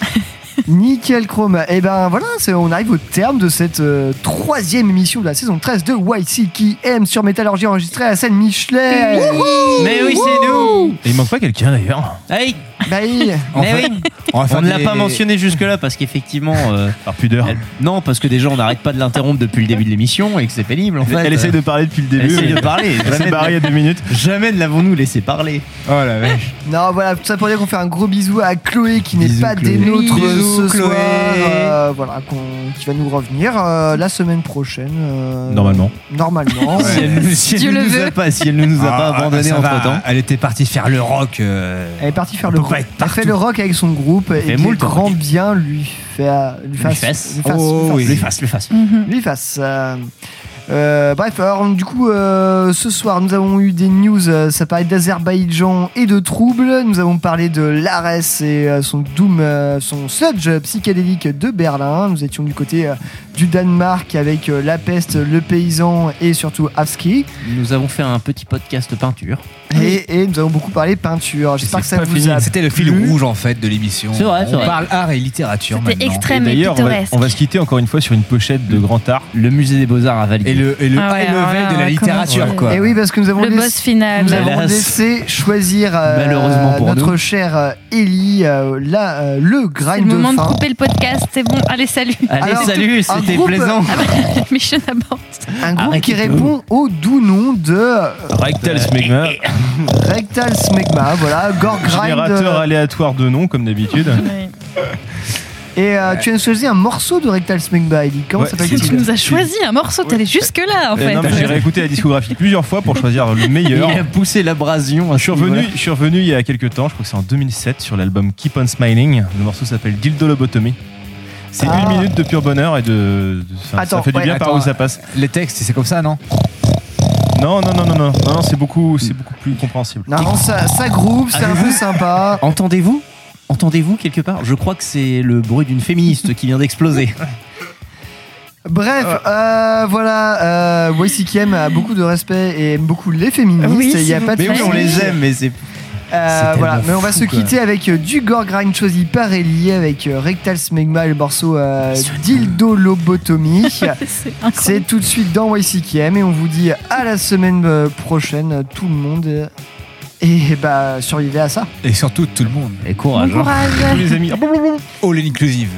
[laughs] Nickel Chrome. Et ben voilà, c'est- on arrive au terme de cette euh, troisième émission de la saison 13 de YC qui aime sur Métallurgie enregistrée à scène Michelet. Mais oui, c'est nous. Et il manque pas quelqu'un d'ailleurs. Hey, Bah oui. Mais fait, oui. on ne l'a des- pas mentionné jusque-là parce qu'effectivement. euh, Par pudeur. elle- Non, parce que déjà on n'arrête pas de l'interrompre depuis le début de l'émission et que c'est pénible en fait. Elle essaie de parler depuis le Elle début. essaie de parler. Elle s'est Jamais, barrée il y a deux minutes. jamais ne l'avons-nous laissé parler. Oh la vache. Non, voilà, tout ça pour dire qu'on fait un gros bisou à Chloé qui n'est pas Chloé. des nôtres Bisous, ce Chloé. soir. euh, voilà, qu'on- qui va nous revenir euh, la semaine prochaine. euh, Normalement. Normalement. [laughs] Si elle, nous- si elle Dieu ne le nous a veut. pas, si elle ne nous a pas Ah, abandonné ça va, entre temps. Elle était partie faire le rock. euh, Elle est partie faire On le peut rock. pas être Elle fait partout. le rock avec son groupe et fait que moult grand rock. bien lui fait lui fasse fasse. lui fasse, Oh, lui oui. fasse. Lui fasse, lui fasse. Mhm. lui fasse. euh, euh, bref, alors du coup, euh, ce soir, nous avons eu des news. euh, ça parlait d'Azerbaïdjan et de troubles. Nous avons parlé de l'Ares et euh, son Doom, euh, son sludge psychédélique de Berlin. Nous étions du côté euh, du Danemark avec euh, La Peste, Le Paysan et surtout Avski. Nous avons fait un petit podcast peinture. Et, et nous avons beaucoup parlé peinture. J'espère que ça vous fini. a C'était le fil rouge en fait de l'émission. C'est vrai, c'est On vrai. parle art et littérature C'était maintenant. extrême et D'ailleurs, on va, pittoresque. on va se quitter encore une fois sur une pochette de grand art. Le musée des beaux-arts à validé. Et le, et le Ah ouais, high level alors de la littérature quoi. Et oui, parce que nous avons Le boss final. Nous avons laissé choisir euh, Malheureusement pour notre nous. cher euh, Ellie euh, là, euh, le C'est grind le moment de couper le podcast, c'est bon. Allez, salut. Allez, Alors, salut, c'était groupe- plaisant. Mission abort. Un groupe Arrêtez qui tout. répond au doux nom de euh, Rectal Smegma, Rectal Smegma, voilà, Gore Grind. générateur aléatoire de noms comme d'habitude. Et euh, tu as choisi un morceau de Rectal Smegma, Ellie. Comment Ouais, s'appelle-t-il Tu nous as choisi un morceau, t'allais jusque-là en Euh, fait. non, mais j'ai réécouté la discographie plusieurs fois pour choisir le [laughs] meilleur. Il a poussé l'abrasion. Je suis, revenu, je suis revenu il y a quelques temps, je crois que c'est en 2007, sur l'album Keep on Smiling. Le morceau s'appelle Dildo Lobotomy. C'est Ah. une minute de pur bonheur et de. de- enfin, Attends, ça fait du ouais, bien par attends. où ça passe. Les textes, c'est comme ça, non? Non, non, non, non, non, non, non, c'est beaucoup, c'est beaucoup plus compréhensible. Non, non, ça, ça groove, c'est un peu sympa. Entendez-vous? Entendez-vous quelque part? Je crois que c'est le bruit d'une féministe qui vient d'exploser. [laughs] Bref, euh, voilà, euh, YCKM a beaucoup de respect et aime beaucoup les féministes. Oui, il y a pas de Mais oui, on les aime, mais c'est. Euh, voilà, mais on va fou, se quoi. quitter avec euh, du gore grind choisi par Ellie, avec euh, Rectal Smegma et le morceau euh, Dildo Lobotomie. [laughs] C'est tout de suite dans YCKM et on vous dit à la semaine prochaine, tout le monde. Et bah, survivez à ça. Et surtout, tout le monde. Et courage. Bon courage. Tous les amis. All inclusive.